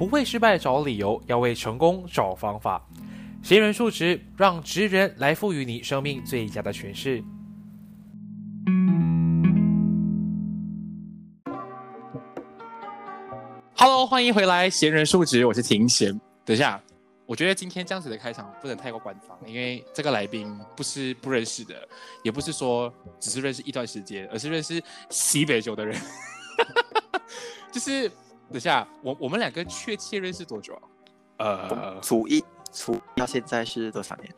不为失败找理由，要为成功找方法。闲人数值，让职人来赋予你生命最佳的诠释。Hello，欢迎回来，闲人数值，我是庭贤。等一下，我觉得今天这样子的开场不能太过官方，因为这个来宾不是不认识的，也不是说只是认识一段时间，而是认识西北酒的人。就是等下，我我们两个确切认识多久啊？呃，初一，初一到现在是多少年？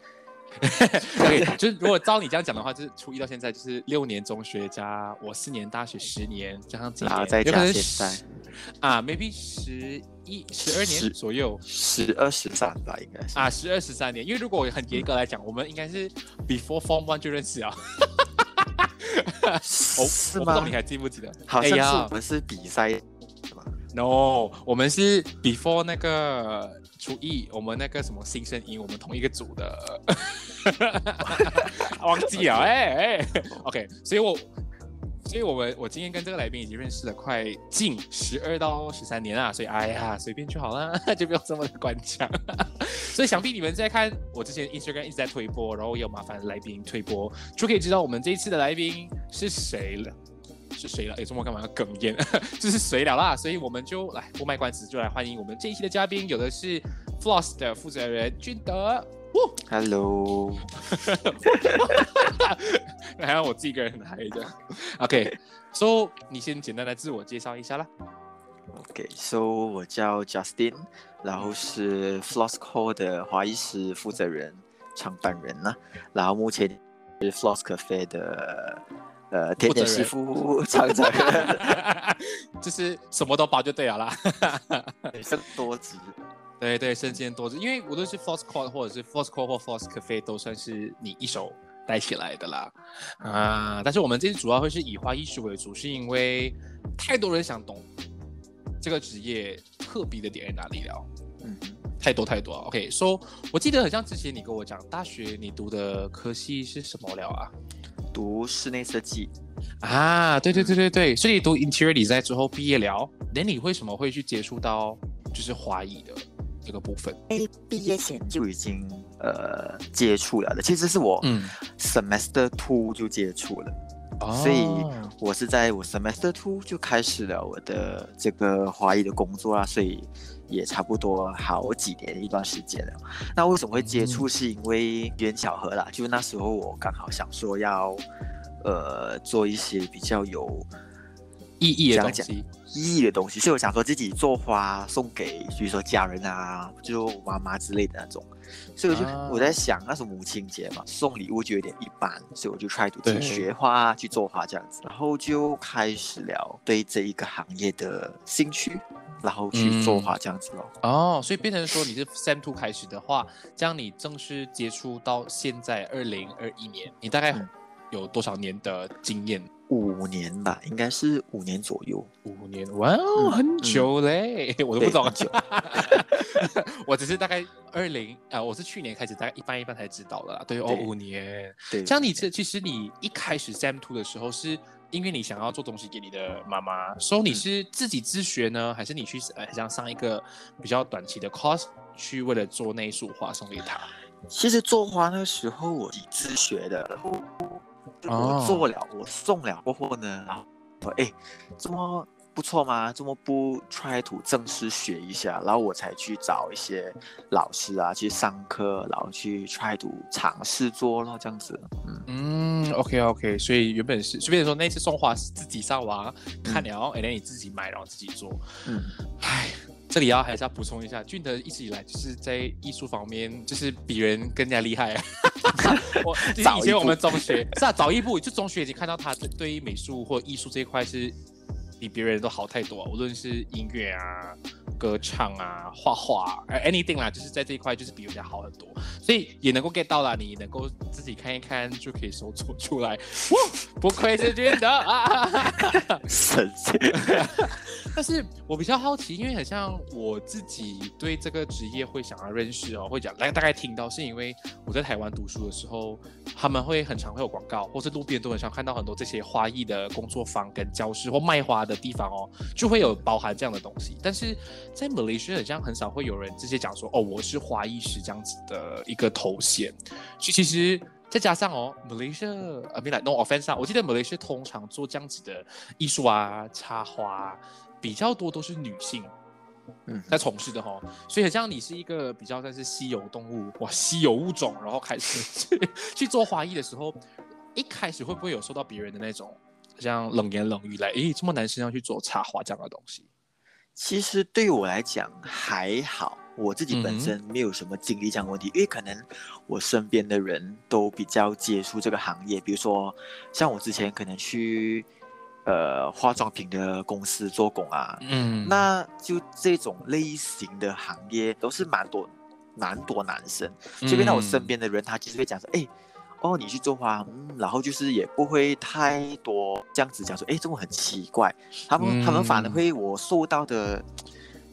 对，就是如果照你这样讲的话，就是初一到现在就是六年中学加我四年大学十年，加上几年，再加现在啊，maybe 十一十二年左右，十二十三吧，应该是啊，十二十三年。因为如果很严格来讲，我们应该是 before form one 就认识啊。是吗？你还记不记得？好像是我们是比赛？No，我们是 before 那个。初一，我们那个什么新生营，我们同一个组的，忘记了，哎哎，OK，所以我，所以我们我今天跟这个来宾已经认识了快近十二到十三年了，所以哎呀，随便就好了，就不用这么的官腔。所以想必你们在看我之前 Instagram 一直在推播，然后也有麻烦来宾推播，就可以知道我们这一次的来宾是谁了。是谁了？哎，周末干嘛要哽咽？这是谁了啦？所以我们就来不卖关子，就来欢迎我们这一期的嘉宾。有的是 Floss 的负责人俊德。Hello。还有我自己一个人很嗨的。OK，So 你先简单的自我介绍一下啦。OK，So 我叫 Justin，然后是 Floss Call 的华裔师负责人、创办人呢。然后目前是 Floss Cafe 的。呃，甜点师傅常常就是什么都包就对了啦，身多职，对对，身兼多职，因为无论是 f o r c e Court 或者是 f o r c e Court 或 f o r c e Cafe 都算是你一手带起来的啦，啊，但是我们这次主要会是以花艺术为主，是因为太多人想懂这个职业特别的点在哪里了，嗯，太多太多，OK，说我记得很像之前你跟我讲，大学你读的科系是什么了啊？读室内设计。啊，对对对对对，所以读 interior design 之后毕业了，那你为什么会去接触到就是华裔的这个部分？毕业前就已经呃接触了的，其实是我 semester two 就接触了，所以我是在我 semester two 就开始了我的这个华裔的工作啊，所以。也差不多好几年一段时间了。那为什么会接触？是因为缘巧合啦。就那时候我刚好想说要，呃，做一些比较有意义的东西，意义的东西。所以我想说自己做花送给，比如说家人啊，就妈妈之类的那种。所以我就我在想，那时候母亲节嘛，送礼物就有点一般，所以我就 try to 去学花，去做花这样子，然后就开始了对这一个行业的兴趣。然后去做画这样子咯。哦，所以变成说你是 Sam Two 开始的话，这样你正式接触到现在二零二一年，你大概有多少年的经验？五年吧，应该是五年左右。五年，哇哦，很久嘞，我都不知道久。我只是大概二零啊，我是去年开始，大概一般一般才知道的。对哦，五年。对，像你这其实你一开始 Sam Two 的时候是。因为你想要做东西给你的妈妈，所以你是自己自学呢，还是你去呃像上一个比较短期的 course 去为了做那一束花送给她？其实做花那时候我自学的，然后我做了，我送了过后呢，然后说哎，怎么。不错嘛？这么不 try to 正式学一下，然后我才去找一些老师啊去上课，然后去 try to 尝试做咯，这样子。嗯嗯，OK OK，所以原本是随便说那次送花是自己上网看了，哎，你自己买然后自己做。嗯，唉，这里要还是要补充一下，俊德一直以来就是在艺术方面就是比人更加厉害。我以前我们中学是啊，早一步就中学已经看到他对对于美术或艺术这一块是。比别人都好太多，无论是音乐啊、歌唱啊、画画，anything 啦，就是在这一块就是比人家好很多，所以也能够 get 到了，你能够自己看一看就可以搜索出来，哇，不愧是君德啊，神奇。但是我比较好奇，因为很像我自己对这个职业会想要认识哦，会讲来大概听到，是因为我在台湾读书的时候，他们会很常会有广告，或是路边都很常看到很多这些花艺的工作坊跟教室或卖花的地方哦，就会有包含这样的东西。但是在 Malaysia 好像很少会有人直接讲说哦，我是花艺师这样子的一个头衔。所以其实再加上哦，，Malaysia 啊，没来 no offense 啊，我记得 Malaysia 通常做这样子的艺术啊，插花。比较多都是女性，嗯，在从事的哈，所以像你是一个比较算是稀有动物哇，稀有物种，然后开始去 去做花艺的时候，一开始会不会有受到别人的那种像冷言冷语来，诶，这么男生要去做插花这样的东西？其实对我来讲还好，我自己本身没有什么经历这样问题，因为可能我身边的人都比较接触这个行业，比如说像我之前可能去。呃，化妆品的公司做工啊，嗯，那就这种类型的行业都是蛮多，蛮多男生。就变到我身边的人，他其实会讲说，哎，哦，你去做花，嗯，然后就是也不会太多这样子讲说，哎，这种很奇怪。他们他们反而会，我受到的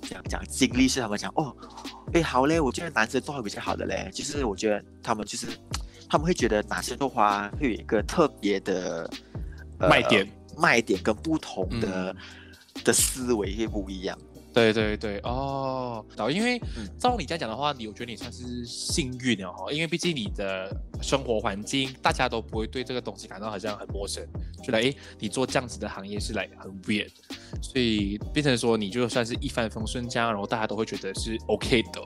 讲讲经历是他们讲，哦，哎，好嘞，我觉得男生做花比较好的嘞，就是我觉得他们就是他们会觉得男生做花会有一个特别的卖点。卖点跟不同的的思维会不一样。对对对，哦，导，因为照你这样讲的话，你我觉得你算是幸运了哈，因为毕竟你的生活环境大家都不会对这个东西感到好像很陌生，觉得哎，你做这样子的行业是来很 weird，所以变成说你就算是一帆风顺这样，然后大家都会觉得是 OK 的。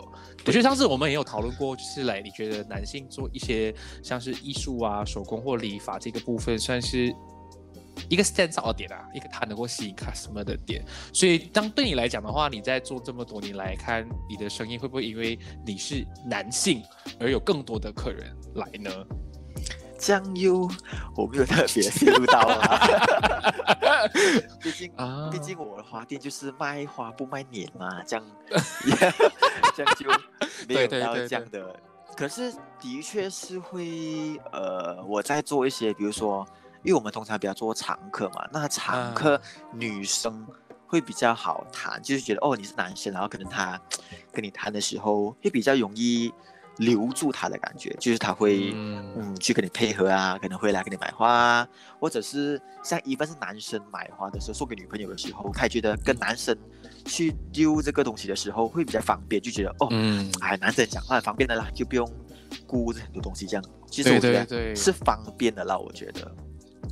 我觉得上次我们也有讨论过，就是来你觉得男性做一些像是艺术啊、手工或理发这个部分算是。一个 stand out 的点啊，一个它能够吸引 customer 的点，所以当对你来讲的话，你在做这么多年来看，你的生意会不会因为你是男性而有更多的客人来呢？酱油我没有特别介入到啊，毕竟 啊，毕竟我的花店就是卖花不卖脸嘛，这样这样就没有到这样的。可是的确是会呃，我在做一些，比如说。因为我们通常比较做常客嘛，那常客女生会比较好谈，就是觉得哦你是男生，然后可能他跟你谈的时候会比较容易留住他的感觉，就是他会嗯。去跟你配合啊，可能会来给你买花，或者是像一般是男生买花的时候送给女朋友的时候，他觉得跟男生去丢这个东西的时候会比较方便，就觉得哦，哎男生讲话方便的啦，就不用顾很多东西这样，其实我觉得是方便的啦，我觉得。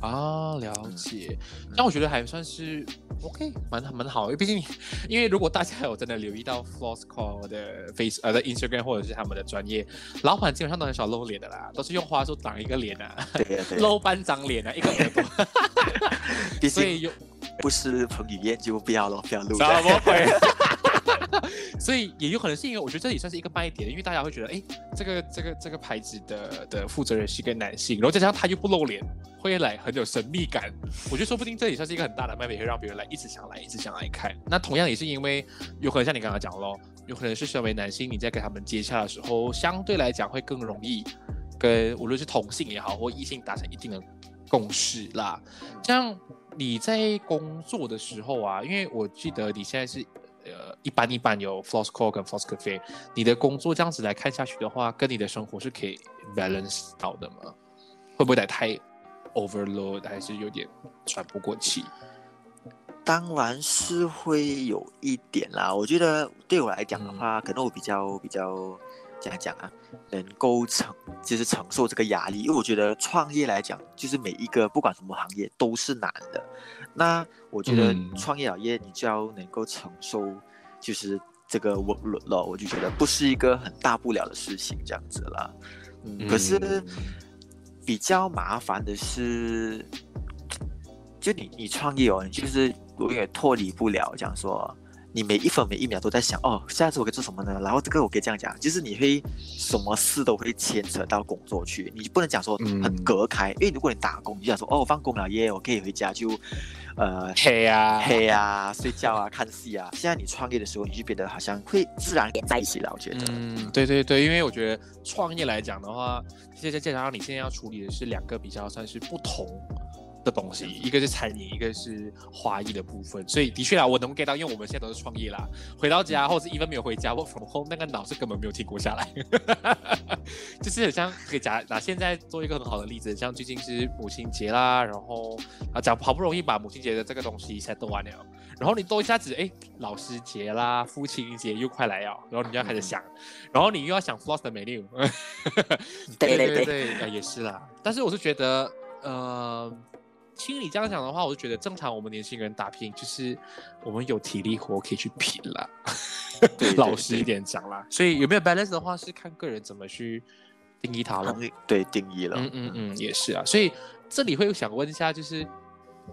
啊，了解。那我觉得还算是 OK，蛮蛮好。因为毕竟，因为如果大家有真的留意到 Floss Call 的 Face 呃的 Instagram 或者是他们的专业，老板基本上都很少露脸的啦，都是用花束挡一个脸啊，露半张脸啊，一个耳朵。所以有不是彭于晏就不要了，不要露。所以也有可能是因为我觉得这也算是一个卖点，因为大家会觉得，哎，这个这个这个牌子的的负责人是一个男性，然后再加上他又不露脸，会来很有神秘感。我觉得说不定这也算是一个很大的卖点，会让别人来一直想来，一直想来看。那同样也是因为有可能像你刚刚讲咯，有可能是身为男性，你在跟他们接洽的时候，相对来讲会更容易跟无论是同性也好或异性达成一定的共识啦。像你在工作的时候啊，因为我记得你现在是。呃，一般一般有 Floss Call 跟 Floss Cafe，你的工作这样子来看下去的话，跟你的生活是可以 balance 到的吗？会不会太 overload，还是有点喘不过气？当然是会有一点啦。我觉得对我来讲的话，可能我比较比较怎样讲啊，能够承就是承受这个压力，因为我觉得创业来讲，就是每一个不管什么行业都是难的。那我觉得创业老业，你就要能够承受，就是这个稳轮了，我就觉得不是一个很大不了的事情，这样子了。嗯，可是比较麻烦的是，就你你创业哦，你就是永远脱离不了，这样说。你每一分每一秒都在想哦，下次我可以做什么呢？然后这个我可以这样讲，就是你会什么事都会牵扯到工作去，你不能讲说很隔开，因为如果你打工，你就想说哦，我放工了耶，我可以回家就，呃，黑啊黑啊，睡觉啊，看戏啊。现在你创业的时候，你就变得好像会自然连在一起了，我觉得。嗯，对对对，因为我觉得创业来讲的话，现在加上你现在要处理的是两个比较算是不同。的东西，一个是餐饮，一个是花艺的部分，所以的确啊，我能 get 到，因为我们现在都是创业啦，回到家或者 even 没有回家，我 from home 那个脑是根本没有停过下来，就是很像可以讲，那现在做一个很好的例子，像最近是母亲节啦，然后啊讲好不容易把母亲节的这个东西 set 完了，然后你都一下子哎老师节啦，父亲节又快来哦，然后你就要开始想，然后你又要想 floss 的 menu，对对对，也是啦，但是我是觉得呃。听你这样讲的话，我就觉得正常。我们年轻人打拼，就是我们有体力活可以去拼了。老实一点讲啦，所以有没有 balance 的话，是看个人怎么去定义它了。对，定义了。嗯嗯嗯，也是啊。所以这里会想问一下，就是。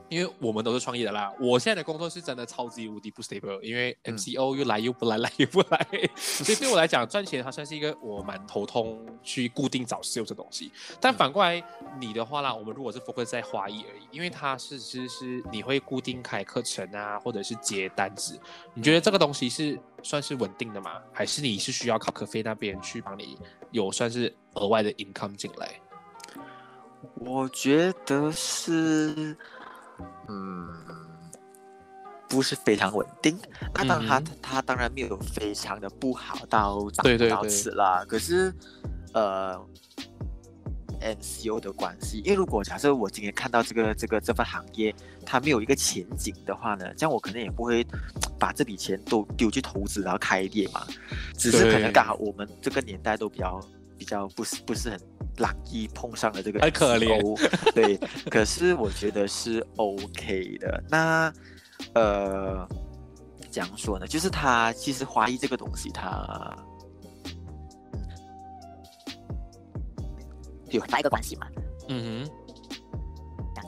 因为我们都是创业的啦，我现在的工作是真的超级无敌不 stable，因为 MCO 又来又不来，来又不来，所以对我来讲赚钱它算是一个我蛮头痛去固定找 sales 这东西。但反过来你的话啦，我们如果是 focus 在花艺而已，因为它是其实是你会固定开课程啊，或者是接单子，你觉得这个东西是算是稳定的吗？还是你是需要靠可飞那边去帮你有算是额外的 income 进来？我觉得是。嗯，不是非常稳定。那当然，他他当然没有非常的不好到涨到此啦。可是，呃，NCO 的关系，因为如果假设我今天看到这个这个这份行业它没有一个前景的话呢，这样我可能也不会把这笔钱都丢去投资然后开业嘛。只是可能刚好我们这个年代都比较比较不是不是很。朗逸碰上了这个，很可怜。对，可是我觉得是 OK 的。那呃，怎样说呢？就是他其实花艺这个东西，它有很大一个关系嘛。嗯哼。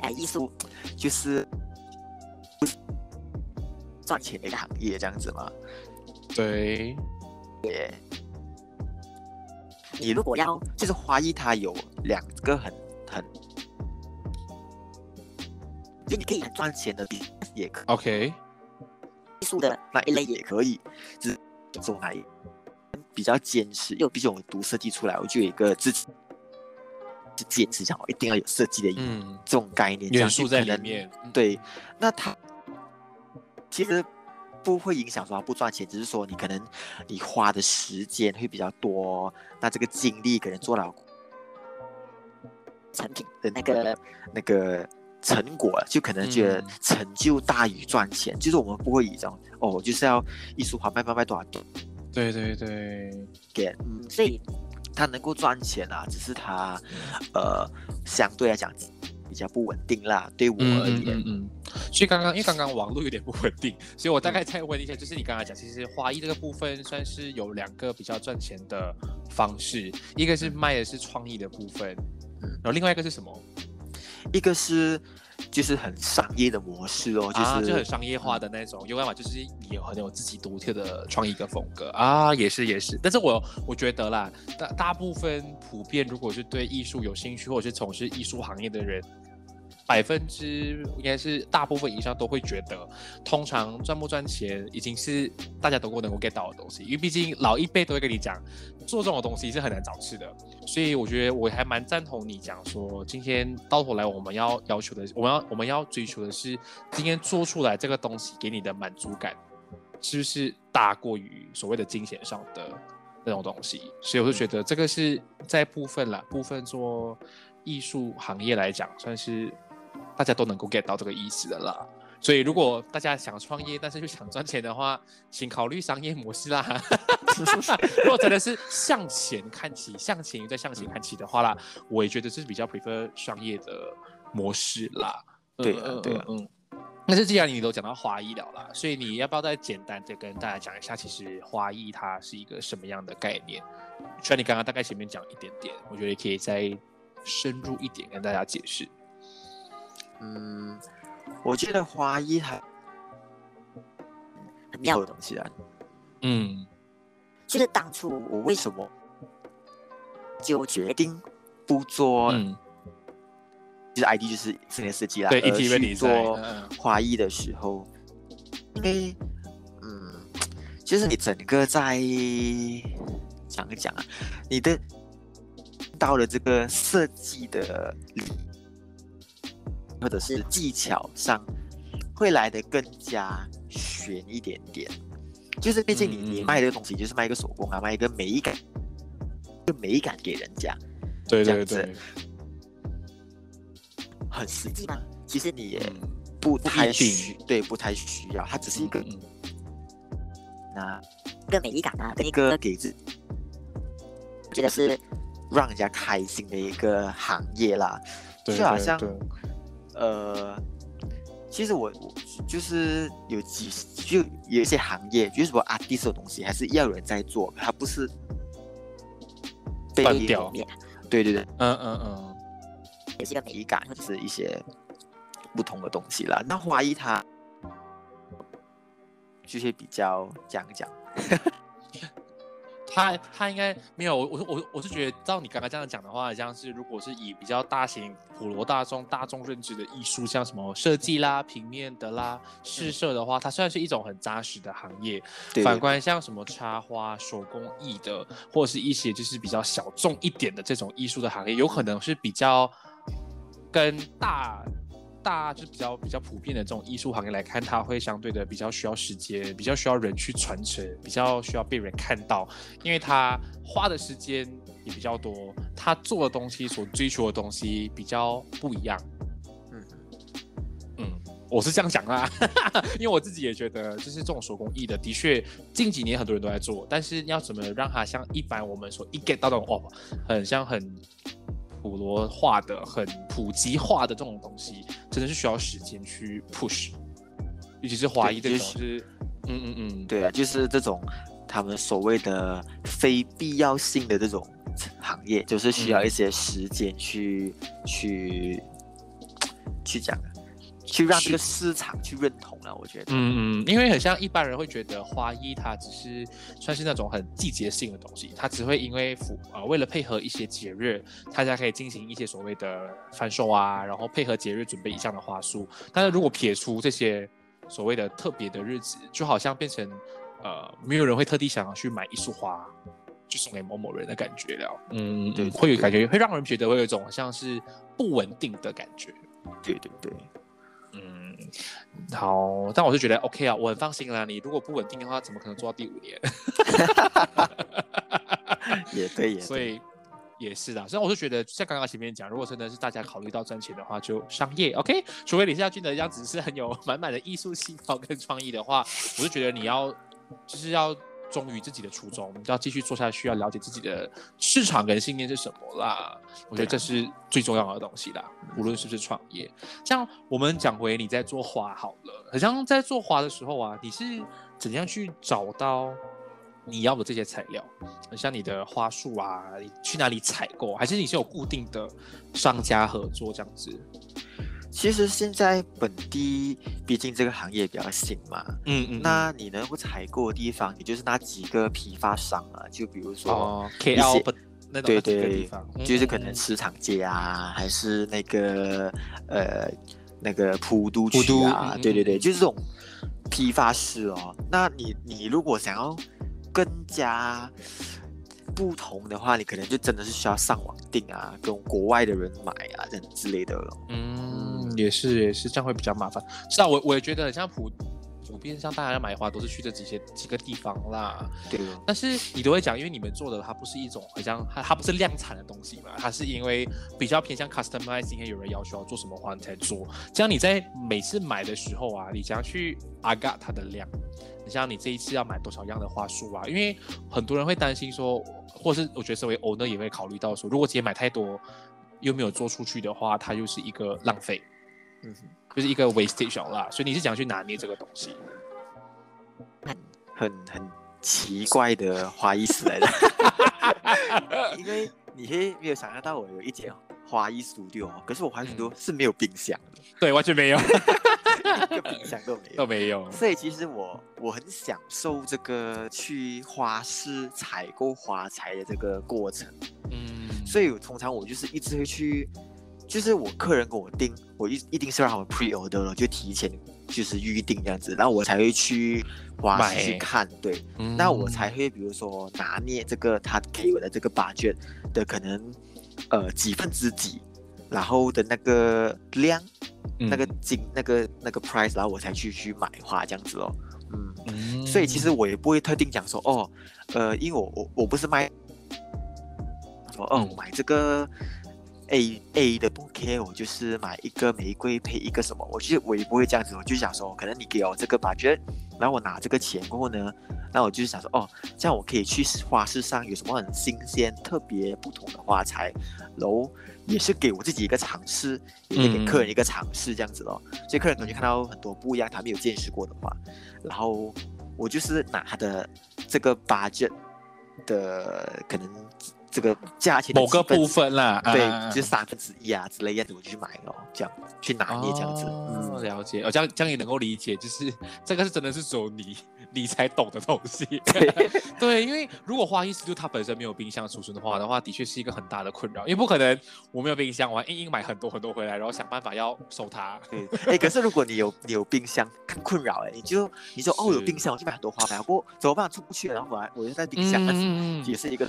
哎，艺术就是赚钱的一个行业，这样子嘛。对。对。你如果要，就是花艺，它有两个很很，就你可以很赚钱的，也可 OK，艺术的那一类也可以，只是做哪一比较坚持，因为毕竟我们读设计出来，我就有一个自己就坚持讲，一定要有设计的嗯这种概念元素在里面。对，那他其实。不会影响说他不赚钱，只是说你可能你花的时间会比较多，那这个精力可能做了产品的那个那个成果，就可能觉得成就大于赚钱。就是我们不会以这种哦，就是要艺术画卖卖卖多少钱。对对对，给嗯，所以他能够赚钱啊，只是他呃相对来讲。比较不稳定啦，对我而言。嗯嗯。所以刚刚因为刚刚网络有点不稳定，所以我大概再问一下，就是你刚才讲，其实花艺这个部分算是有两个比较赚钱的方式，一个是卖的是创意的部分，然后另外一个是什么？一个是。就是很商业的模式哦，就是就很商业化的那种，有办法就是有很有自己独特的创意跟风格啊，也是也是。但是我我觉得啦，大大部分普遍如果是对艺术有兴趣或者是从事艺术行业的人。百分之应该是大部分以上都会觉得，通常赚不赚钱已经是大家都够能够 get 到的东西，因为毕竟老一辈都会跟你讲，做这种东西是很难找吃的，所以我觉得我还蛮赞同你讲说，今天到头来我们要要求的，我们要我们要追求的是，今天做出来这个东西给你的满足感，是不是大过于所谓的金钱上的那种东西？所以我就觉得这个是在部分啦，部分做艺术行业来讲，算是。大家都能够 get 到这个意思的啦，所以如果大家想创业，但是又想赚钱的话，请考虑商业模式啦。如果真的是向前看齐，向前再向前看齐的话啦，我也觉得这是比较 prefer 商业的模式啦。对啊，对啊，嗯。但是既然你都讲到花艺了啦，所以你要不要再简单的跟大家讲一下，其实花艺它是一个什么样的概念？虽然你刚刚大概前面讲一点点，我觉得可以再深入一点跟大家解释。嗯，我觉得花艺还很妙的东西啊。嗯，就是当初我为什么就决定不做，就是 ID 就是室内设计啦，对，一去做花艺的时候，因为嗯，就是你整个在讲一讲啊，你的到了这个设计的。或者是技巧上会来的更加悬一点点。就是毕竟你你卖的东西就是卖一个手工啊，卖一个美感，就美感给人家，对对对，很实际吗？其实你也不太需，对，不太需要，它只是一个，那一个美感啊，跟一个给自，我觉得是让人家开心的一个行业啦，就好像，呃。其实我我就是有几就有一些行业，就是说 artist 的东西还是要有人在做，它不是断掉。对对对，嗯嗯嗯，也是一个美感，或者是一些不同的东西啦。那花艺它就是比较讲讲。他他应该没有我我我我是觉得照你刚刚这样讲的话，像是如果是以比较大型普罗大众大众认知的艺术，像什么设计啦、平面的啦、试色的话，它算是一种很扎实的行业。反观像什么插花、手工艺的，或者是一些就是比较小众一点的这种艺术的行业，有可能是比较跟大。大就比较比较普遍的这种艺术行业来看，它会相对的比较需要时间，比较需要人去传承，比较需要被人看到，因为它花的时间也比较多，它做的东西所追求的东西比较不一样。嗯嗯，我是这样讲啦，因为我自己也觉得，就是这种手工艺的，的确近几年很多人都在做，但是要怎么让它像一般我们所一 get 到的哦，很像很。普罗化的、很普及化的这种东西，真的是需要时间去 push，尤其是华裔这种是，嗯嗯嗯，对啊，就是这种他们所谓的非必要性的这种行业，就是需要一些时间去去去讲。去让这个市场去认同了，我觉得，嗯嗯，因为很像一般人会觉得花艺它只是算是那种很季节性的东西，它只会因为符啊为了配合一些节日，大家可以进行一些所谓的贩售啊，然后配合节日准备一项的花束。但是如果撇除这些所谓的特别的日子，就好像变成呃没有人会特地想要去买一束花就送给某某人的感觉了。嗯，对，会有感觉会让人觉得会有一种像是不稳定的感觉。对对对。好，但我是觉得 OK 啊，我很放心啦。你如果不稳定的话，怎么可能做到第五年？也对，所以也是的。所以我是觉得，像刚刚前面讲，如果真的是大家考虑到赚钱的话，就商业 OK。除非李夏俊的样子是很有满满的艺术细胞跟创意的话，我就觉得你要就是要。忠于自己的初衷，要继续做下去，要了解自己的市场跟信念是什么啦。我觉得这是最重要的东西啦，无论是不是创业。像我们讲回你在做花好了，好像在做花的时候啊，你是怎样去找到你要的这些材料？像你的花束啊，你去哪里采购？还是你是有固定的商家合作这样子？其实现在本地，毕竟这个行业比较新嘛，嗯嗯，那你能够采购的地方，也就是那几个批发商啊，就比如说 K 对对，就是可能市场街啊，还是那个呃那个普渡区啊，对对对，就是这种批发市哦。那你你如果想要更加不同的话，你可能就真的是需要上网订啊，跟国外的人买啊，这样之类的了，嗯。也是也是这样会比较麻烦，是啊，我我也觉得很像普普遍像大家要买花都是去这几些几个地方啦，对。但是你都会讲，因为你们做的它不是一种好像它它不是量产的东西嘛，它是因为比较偏向 customizing，因为有人要求要做什么花你才做。这样你在每次买的时候啊，你将去 a g 它的量，你像你这一次要买多少样的花束啊？因为很多人会担心说，或是我觉得身为 owner 也会考虑到说，如果直接买太多又没有做出去的话，它又是一个浪费。嗯，就是一个 wastage 啦，所以你是想去拿捏这个东西，很很很奇怪的花艺师来的，因为你会没有想象到我有一间花艺 studio，可是我花艺 studio 是没有冰箱的，对，完全没有，一个冰箱都没有，都没有。所以其实我我很享受这个去花市采购花材的这个过程，嗯，所以通常我就是一直会去。就是我客人跟我订，我一一定是让他们 pre order 了，就提前就是预定这样子，然后我才会去花市去看，对，那我才会比如说拿捏这个他给我的这个 budget 的可能呃几分之几，然后的那个量，那个金那个那个 price，然后我才去去买花这样子哦。嗯，所以其实我也不会特定讲说哦，呃，因为我我我不是卖，说哦我买这个 A A 的 bouquet，我就是买一个玫瑰配一个什么，我其实我也不会这样子，我就想说，可能你给我这个 budget，然后我拿这个钱过后呢，那我就是想说哦，这样我可以去花市上有什么很新鲜、特别不同的花材，然后也是给我自己一个尝试，也是给客人一个尝试这样子咯，所以客人可能看到很多不一样，他没有见识过的话。然后我就是拿他的这个 budget 的可能这个价钱某个部分啦，对，就三分之一啊之类样子，我就去买哦，这样去拿捏这样子。嗯，了解，哦，这样这样也能够理解，就是这个是真的是只有你。你才懂的东西，对，因为如果花艺师就它本身没有冰箱储存的话的话，的确是一个很大的困扰，因为不可能我没有冰箱，我硬硬买很多很多回来，然后想办法要收它。对，哎，可是如果你有你有冰箱，更困扰哎，你就你说哦 有冰箱，我就买很多花牌，不过怎么办出不去，然后我我就在冰箱，嗯也是一个。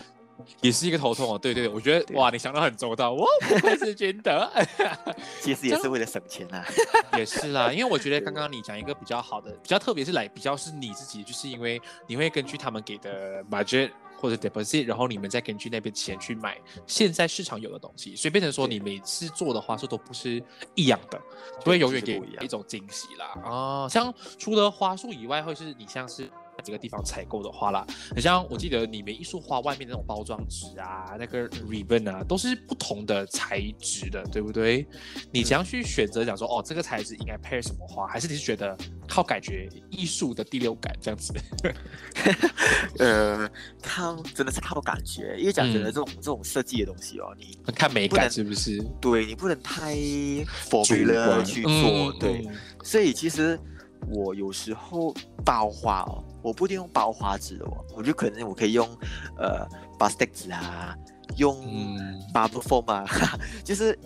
也是一个头痛哦，对对对，我觉得哇，你想的很周到，我不会是觉得，其实也是为了省钱啊，也是啦，因为我觉得刚刚你讲一个比较好的，比较特别是来比较是你自己，就是因为你会根据他们给的 budget 或者 deposit，然后你们再根据那边钱去买现在市场有的东西，所以变成说你每次做的花束都不是一样的，不会永远给一种惊喜啦。哦，像除了花束以外，会是你像是。几个地方采购的话啦，很像我记得你们一束花外面那种包装纸啊，那个 ribbon 啊，都是不同的材质的，对不对？你怎样去选择讲说，哦，这个材质应该配什么花？还是你是觉得靠感觉艺术的第六感这样子？呃，靠，真的是靠感觉，因为讲真的，这种这种设计的东西哦，你看美感是不是？对你不能太 formula 去做，对，所以其实。我有时候包花哦，我不一定用包花纸的哦，我就可能我可以用呃 b a s t i c 纸啊，用 bubble foam 啊，就是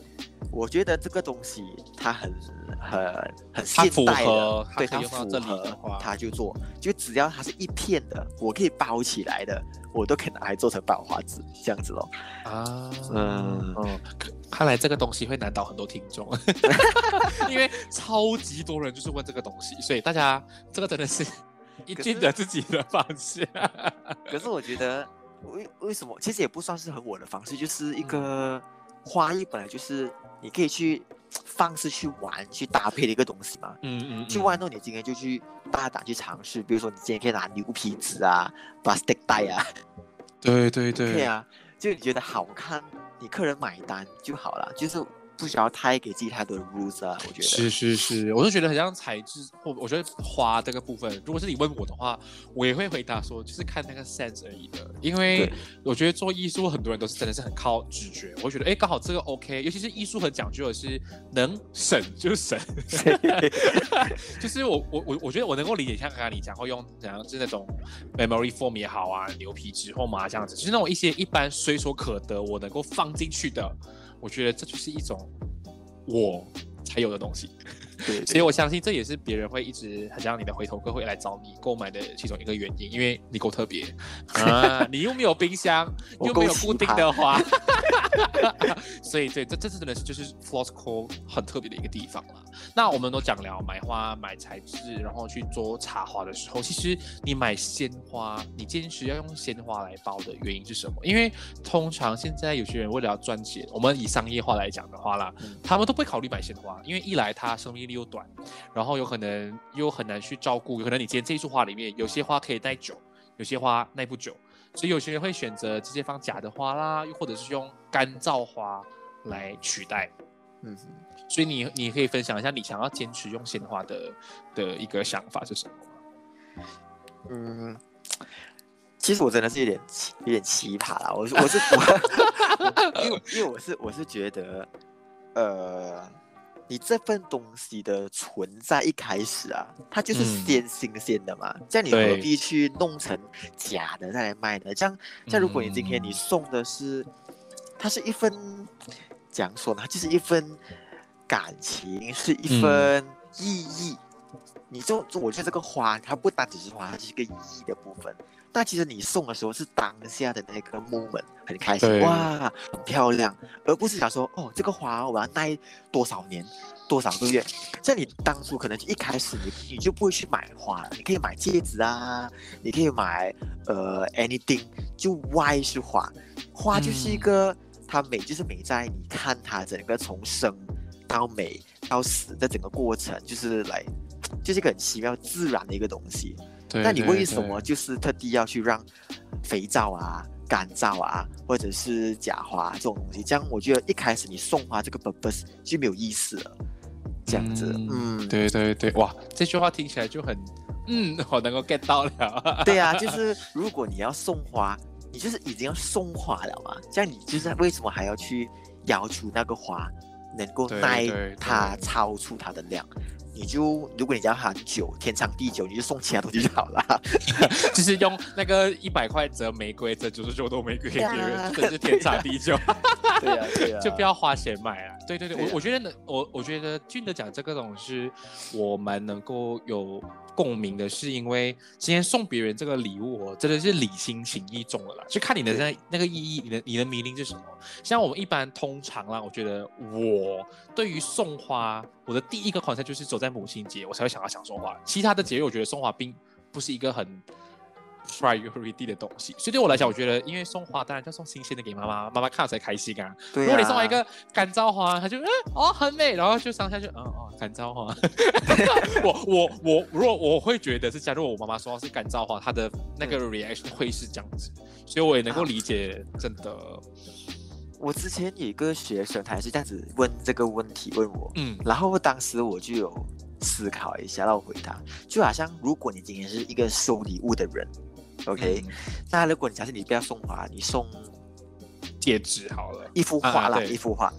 我觉得这个东西它很很很现代的，对它符合，它就做，就只要它是一片的，我可以包起来的，我都可以拿来做成包花纸这样子咯。啊，嗯嗯。看来这个东西会难倒很多听众，因为超级多人就是问这个东西，所以大家这个真的是 一尽着自己的方式。可是我觉得为为什么其实也不算是很我的方式，就是一个花艺本来就是你可以去方式去玩去搭配的一个东西嘛。嗯嗯。去玩弄，你今天就去大胆去尝试，比如说你今天可以拿牛皮纸啊、plastic 袋啊。对对对。对啊，就你觉得好看。你客人买单就好了，就是。不需要太给自己太多的 rules 啊，我觉得。是是是，我就觉得很像材质或我觉得花这个部分，如果是你问我的话，我也会回答说，就是看那个 sense 而已的，因为我觉得做艺术很多人都是真的是很靠直觉，我觉得哎刚好这个 OK，尤其是艺术很讲究的是能省就省，就是我我我我觉得我能够理解像刚刚你讲会用怎样是那种 memory form 也好啊，牛皮纸或麻这样子，就是那种一些一般随手可得我能够放进去的。我觉得这就是一种我才有的东西。对，所以我相信这也是别人会一直很像你的回头客会来找你购买的其中一个原因，因为你够特别 啊，你又没有冰箱，又没有固定的花，所以对，这这次真的是就是 Flossco 很特别的一个地方了。那我们都讲了买花、买材质，然后去做插花的时候，其实你买鲜花，你坚持要用鲜花来包的原因是什么？因为通常现在有些人为了要赚钱，我们以商业化来讲的话啦，他们都不会考虑买鲜花，因为一来它生命力又短，然后有可能又很难去照顾。有可能你今天这一束花里面有些花可以耐久，有些花耐不久，所以有些人会选择直接放假的花啦，又或者是用干燥花来取代。嗯，所以你你可以分享一下你想要坚持用鲜花的的一个想法是什么吗？嗯，其实我真的是有点有点奇葩啦。我是我是 我，因为因为我是我是觉得，呃。你这份东西的存在一开始啊，它就是先新鲜的嘛，这样你何必去弄成假的再来卖呢？这样，像如果你今天你送的是，它是一份，怎样说呢？就是一份感情，是一份意义，你就我觉得这个花它不单只是花，它是一个意义的部分。但其实你送的时候是当下的那个 moment 很开心哇，很漂亮，而不是想说哦，这个花我要戴多少年、多少个月。像你当初可能一开始你你就不会去买花，你可以买戒指啊，你可以买呃 anything，就 why 是花，花就是一个它美就是美在你看它整个从生到美到死的整个过程，就是来就是一个很奇妙自然的一个东西。对那你为什么就是特地要去让肥皂啊、干燥啊，或者是假花这种东西？这样我觉得一开始你送花这个 purpose 就没有意思了。这样子，嗯，对对对，哇，这句话听起来就很，嗯，我能够 get 到了。对啊，就是如果你要送花，你就是已经要送花了嘛，这样你就是为什么还要去要求那个花能够耐它超出它的量？你就如果你要喊久，天长地久，你就送其他东西就好了。就是用那个一百块折玫瑰，折九十九朵玫瑰给人，这是天长地久。对啊，对啊，就不要花钱买啊。对对对，我我觉得呢，我我觉得俊的讲这个东西，我们能够有。共鸣的是，因为今天送别人这个礼物，真的是礼轻情意重了啦。就看你的那那个意义，你的你的迷令是什么？像我们一般通常啦，我觉得我对于送花，我的第一个 concept 就是走在母亲节，我才会想要想送花。其他的节日，我觉得送花并不是一个很。Priority 的东西，所以对我来讲，我觉得，因为送花当然就送新鲜的给妈妈，妈妈看了才开心啊。如果你送我一个干燥花，她就嗯哦很美，然后就上下去嗯哦干燥花。我我我如果我会觉得是，假如我妈妈说是干燥花，她的那个 reaction 会是这样子，所以我也能够理解。真的，我之前有一个学生，他也是这样子问这个问题问我，嗯，然后当时我就有思考一下，让我回答，就好像如果你今天是一个收礼物的人。OK，那如果你假设你不要送花，你送戒指好了，一幅画啦，一幅画，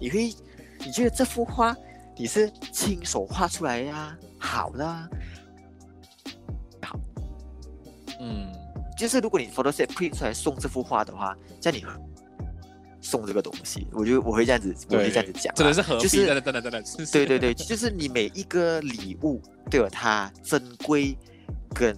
你会你觉得这幅画你是亲手画出来呀，好啦，好，嗯，就是如果你 Photoshop print 出来送这幅画的话，像你送这个东西，我就我会这样子，我会这样子讲，真的是合就是真的真的真的，对对对，就是你每一个礼物都有它珍贵跟。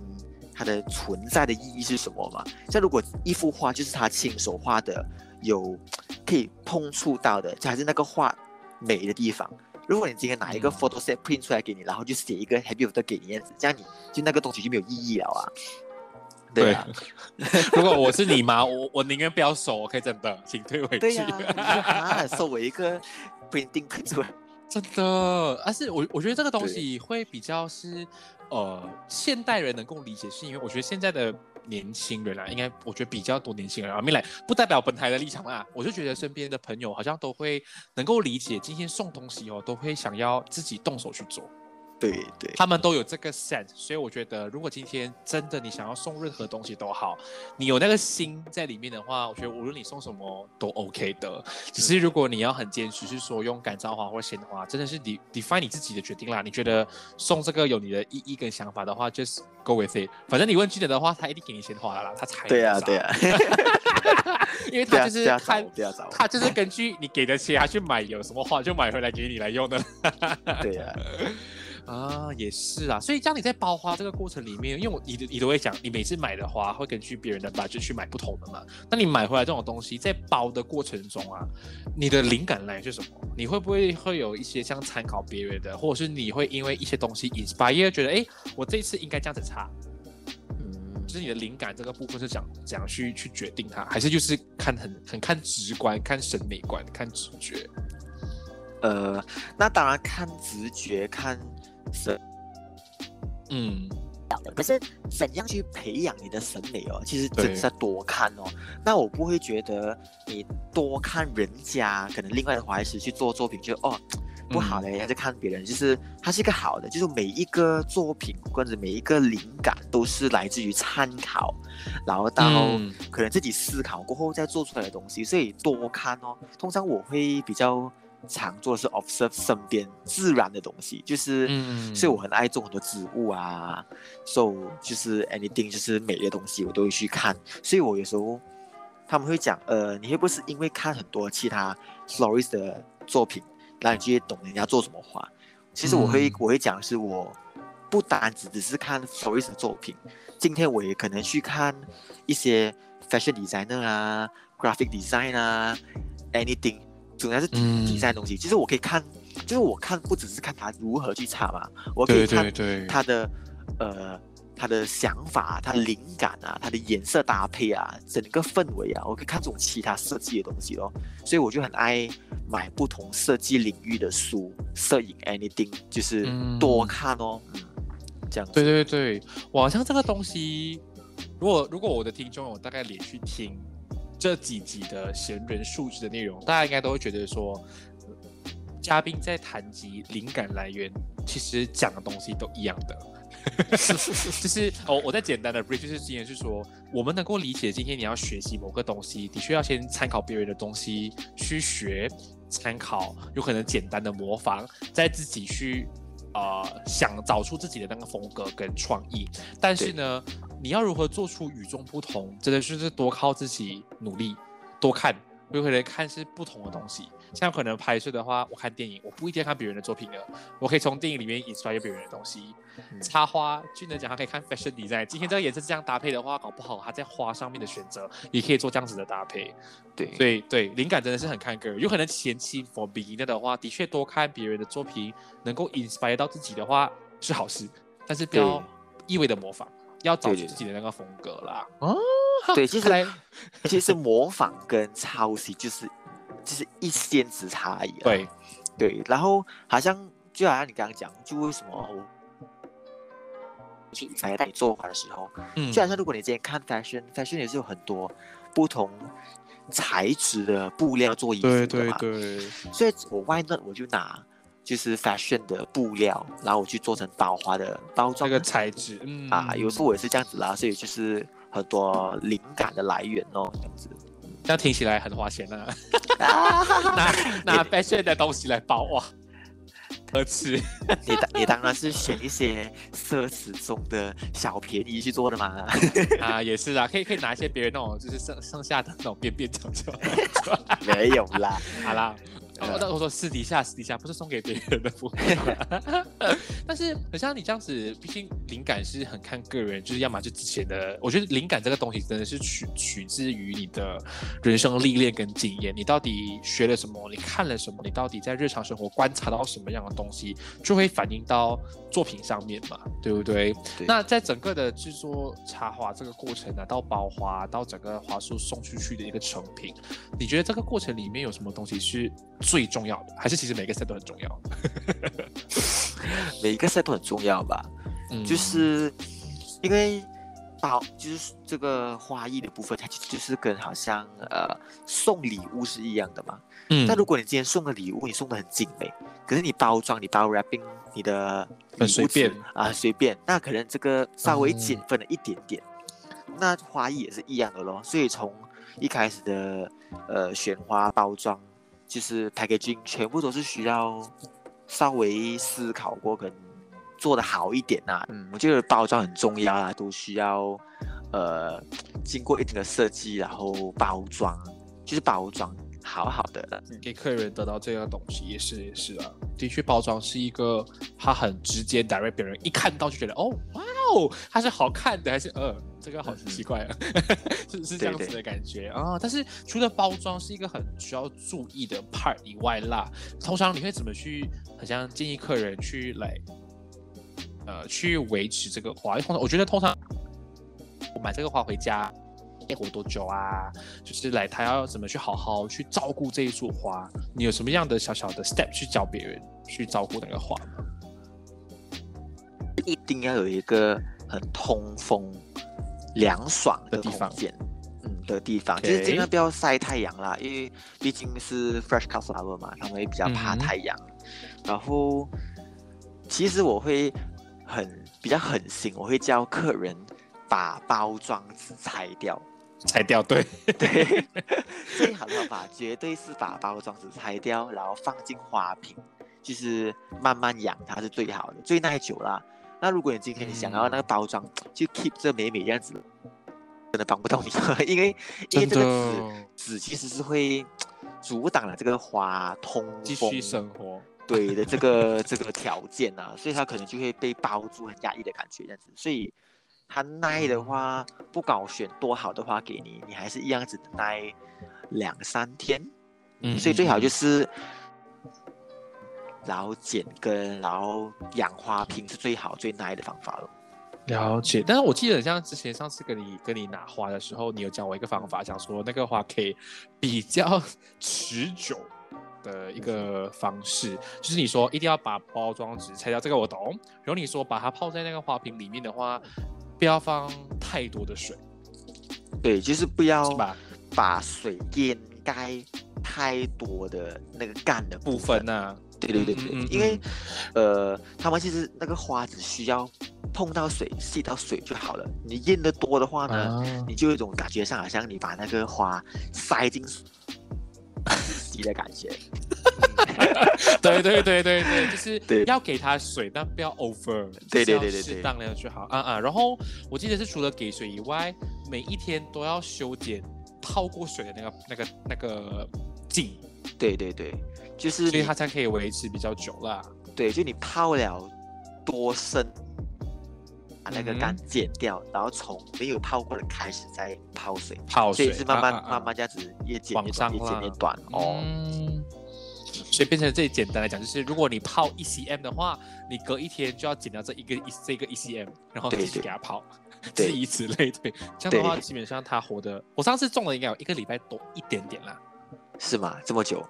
它的存在的意义是什么嘛？像如果一幅画就是他亲手画的，有可以碰触到的，就还是那个画美的地方。如果你今天拿一个 photoset print 出来给你，然后就写一个 Happy Birthday 给你，这样你就那个东西就没有意义了啊。对啊，如果我是你妈，我我宁愿不要收，我可以真的，请退回去。对呀，收我一个 printing 出来，真的。但是我我觉得这个东西会比较是。呃，现代人能够理解，是因为我觉得现在的年轻人啊，应该我觉得比较多年轻人啊，没来不代表本台的立场啦。我就觉得身边的朋友好像都会能够理解，今天送东西哦，都会想要自己动手去做。对对，他们都有这个 sense，所以我觉得，如果今天真的你想要送任何东西都好，你有那个心在里面的话，我觉得无论你送什么都 OK 的。只是如果你要很坚持，是说用干燥花或鲜花，真的是你 define 你自己的决定啦。你觉得送这个有你的意义跟想法的话，just go with it。反正你问记者的话，他一定给你鲜花啦，他才对呀对呀，因为他就是看他就是根据你给的钱，他去买有什么花就买回来给你来用的。对呀。啊，啊也是啊，所以当你在包花这个过程里面，因为我你你都会讲，你每次买的花会根据别人的 budget 去买不同的嘛。那你买回来这种东西，在包的过程中啊，你的灵感来源是什么？你会不会会有一些像参考别人的，或者是你会因为一些东西 inspire，觉得哎，我这次应该这样子插？嗯，就是你的灵感这个部分是怎怎样去去决定它，还是就是看很很看直观、看审美观、看直觉？呃，那当然看直觉看。审，嗯，可是怎样去培养你的审美哦？其实真是多看哦。那我不会觉得你多看人家，可能另外的华师去做作品，就哦不好的，还是看别人，就是它是一个好的，就是每一个作品或者每一个灵感都是来自于参考，然后到可能自己思考过后再做出来的东西，所以多看哦。通常我会比较。常做的是 observe 身边自然的东西，就是，嗯所以我很爱种很多植物啊，so 就是 anything 就是美的东西我都会去看，所以我有时候他们会讲，呃，你会不会是因为看很多其他 florist 的作品，然后你就懂人家做什么花？其实我会我会讲是我不单只只是看 florist 的作品，今天我也可能去看一些 fashion designer 啊，graphic design 啊，anything，主要是比赛东西。其实我可以看，就是我看不只是看他如何去插嘛，我可以看他的呃。他的想法、他的灵感啊、他的颜色搭配啊、整个氛围啊，我可以看这种其他设计的东西咯。所以我就很爱买不同设计领域的书，摄影 anything 就是多看哦。嗯，这样。对对对，好像这个东西，如果如果我的听众有大概连续听这几集的闲人数字的内容，大家应该都会觉得说，嘉宾在谈及灵感来源，其实讲的东西都一样的。就是哦，我在简单的 brief 就是今天是说，我们能够理解今天你要学习某个东西，的确要先参考别人的东西去学，参考有可能简单的模仿，再自己去呃想找出自己的那个风格跟创意。但是呢，你要如何做出与众不同，真的就是多靠自己努力，多看，有可能看是不同的东西。像可能拍摄的话，我看电影，我不一定要看别人的作品的，我可以从电影里面 inspire 别人的东西。插花，俊能讲他可以看 fashion design，今天这个颜色这样搭配的话，搞不好他在花上面的选择也可以做这样子的搭配。对，所以，对，灵感真的是很看个人，有可能前期 for beginner 的话，的确多看别人的作品，能够 inspire 到自己的话是好事，但是不要一味的模仿，要找出自己的那个风格啦。哦，对，其实其实模仿跟抄袭就是。就是一线之差异。对，对，然后好像就好像你刚刚讲，就为什么去在带你做法的时候，嗯，就好像如果你今天看 fashion，fashion 也是有很多不同材质的布料做衣服的嘛，对对对。所以我 why not 我就拿就是 fashion 的布料，然后我去做成包花的包装那个材质，嗯啊，有时候我也是这样子啦，所以就是很多灵感的来源哦，这样子。这样听起来很花钱啊！拿 拿 fashion 的东西来包哇，可耻！你当你当然是选一些奢侈中的小便宜去做的嘛。啊，也是啊，可以可以拿一些别人那种就是剩剩下的那种边边角角。没有啦，好啦。我我说私底下私底下不是送给别人的福利，但是很像你这样子，毕竟灵感是很看个人，就是要么就之前的，我觉得灵感这个东西真的是取取自于你的人生历练跟经验，你到底学了什么，你看了什么，你到底在日常生活观察到什么样的东西，就会反映到作品上面嘛，对不对？那在整个的制作插花这个过程呢，到包花到整个花束送出去的一个成品，你觉得这个过程里面有什么东西是？最重要的还是其实每个 set 都很重要，每一个 set 都很重要吧？嗯，就是因为包就是这个花艺的部分，它其实就是跟好像呃送礼物是一样的嘛。嗯，但如果你今天送的礼物你送的很精美，可是你包装你包 wrapping 你的很随便啊随便，那可能这个稍微减分了一点点。那花艺也是一样的咯，所以从一开始的呃选花包装。就是 packaging 全部都是需要稍微思考过跟做的好一点呐。嗯，我觉得包装很重要啊，都需要呃经过一定的设计，然后包装就是包装好好的，给客人得到这个东西也是也是啊。的确，包装是一个它很直接 direct 别人一看到就觉得哦哇哦，它是好看的还是呃。这个好奇怪啊，是是这样子的感觉啊。但是除了包装是一个很需要注意的 part 以外啦，通常你会怎么去，好像建议客人去来，呃，去维持这个花？通常我觉得通常我买这个花回家要活多久啊？就是来他要怎么去好好去照顾这一束花？你有什么样的小小的 step 去教别人去照顾那个花吗？一定要有一个很通风。凉爽的地方，嗯，的地方，就是尽量不要晒太阳啦，因为毕竟是 fresh cut flower 嘛，他们会比较怕太阳。然后，其实我会很比较狠心，我会叫客人把包装纸拆掉，拆掉，对。对，最好的方法绝对是把包装纸拆掉，然后放进花瓶，就是慢慢养它是最好的，最耐久啦。那如果你今天你想要那个包装就 keep 这美美样子，真的帮不到你，因为因为这个纸纸其实是会阻挡了这个花通继续生活。对的这个这个条件啊，所以它可能就会被包住，很压抑的感觉这样子。所以它耐的话，不管我选多好的花给你，你还是一样只能耐两三天。嗯，所以最好就是然后剪根，然后养花瓶是最好最耐的方法了。了解，但是我记得像之前上次跟你跟你拿花的时候，你有教我一个方法，讲说那个花可以比较持久的一个方式，就是你说一定要把包装纸拆掉，这个我懂。然后你说把它泡在那个花瓶里面的话，不要放太多的水。对，就是不要把把水淹盖太多的那个干的部分呢。对对对对，因为呃，他们其实那个花只需要。碰到水，吸到水就好了。你淹的多的话呢，你就有一种感觉上好像你把那个花塞进 吸的感觉。对对对对对，就是要给它水，但不要 over。对对对对对，适当量就好。啊啊，然后我记得是除了给水以外，每一天都要修剪泡过水的那个那个那个茎。对对对，就是所以它才可以维持比较久啦。对，就你泡了多深。把那个杆剪掉，然后从没有泡过的开始再泡水，泡水是慢慢慢慢这样子越剪越短，越剪越短哦。所以变成最简单来讲，就是如果你泡一 cm 的话，你隔一天就要剪掉这一个一这个一 cm，然后继续给它泡，以此类推。这样的话，基本上它活的，我上次种了应该有一个礼拜多一点点啦。是吗？这么久？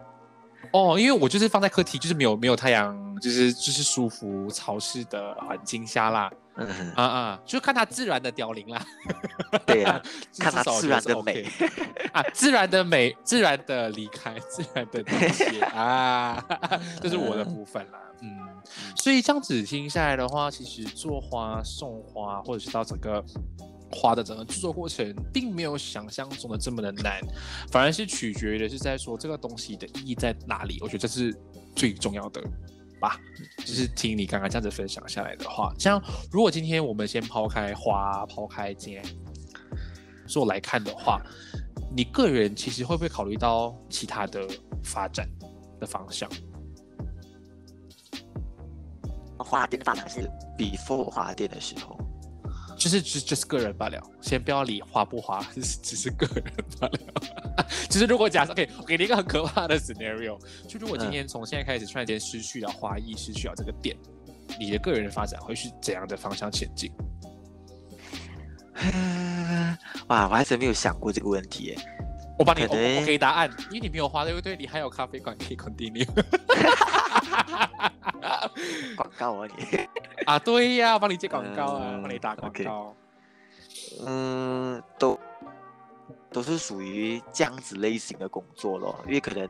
哦，因为我就是放在客厅，就是没有没有太阳，就是就是舒服潮湿的环境下啦。嗯啊啊，就看它自然的凋零啦。对啊，看它 自然的美啊，自然的美，自然的离开，自然的凋谢 啊，这是我的部分啦。嗯，所以这样子听下来的话，其实做花、送花，或者是到整个花的整个制作过程，并没有想象中的这么的难，反而是取决于的是在说这个东西的意义在哪里。我觉得这是最重要的。吧，就是听你刚刚这样子分享下来的话，像如果今天我们先抛开花、抛开间做来看的话，你个人其实会不会考虑到其他的发展的方向？花店的发展是 before 花店的时候。就是只就是个人罢了，先不要理花不花，只 是只是个人罢了。就是如果假设，OK，我给你一个很可怕的 scenario，就如果今天从现在开始突然间失去了花艺，失去了这个点，你的个人的发展会是怎样的方向前进？哇，我还真没有想过这个问题耶。我帮你，我给答案，因为你没有花，对不对？你还有咖啡馆可以 continue。广告啊你啊对呀，帮你接广告啊，帮你打广告。嗯，都都是属于这样子类型的工作咯，因为可能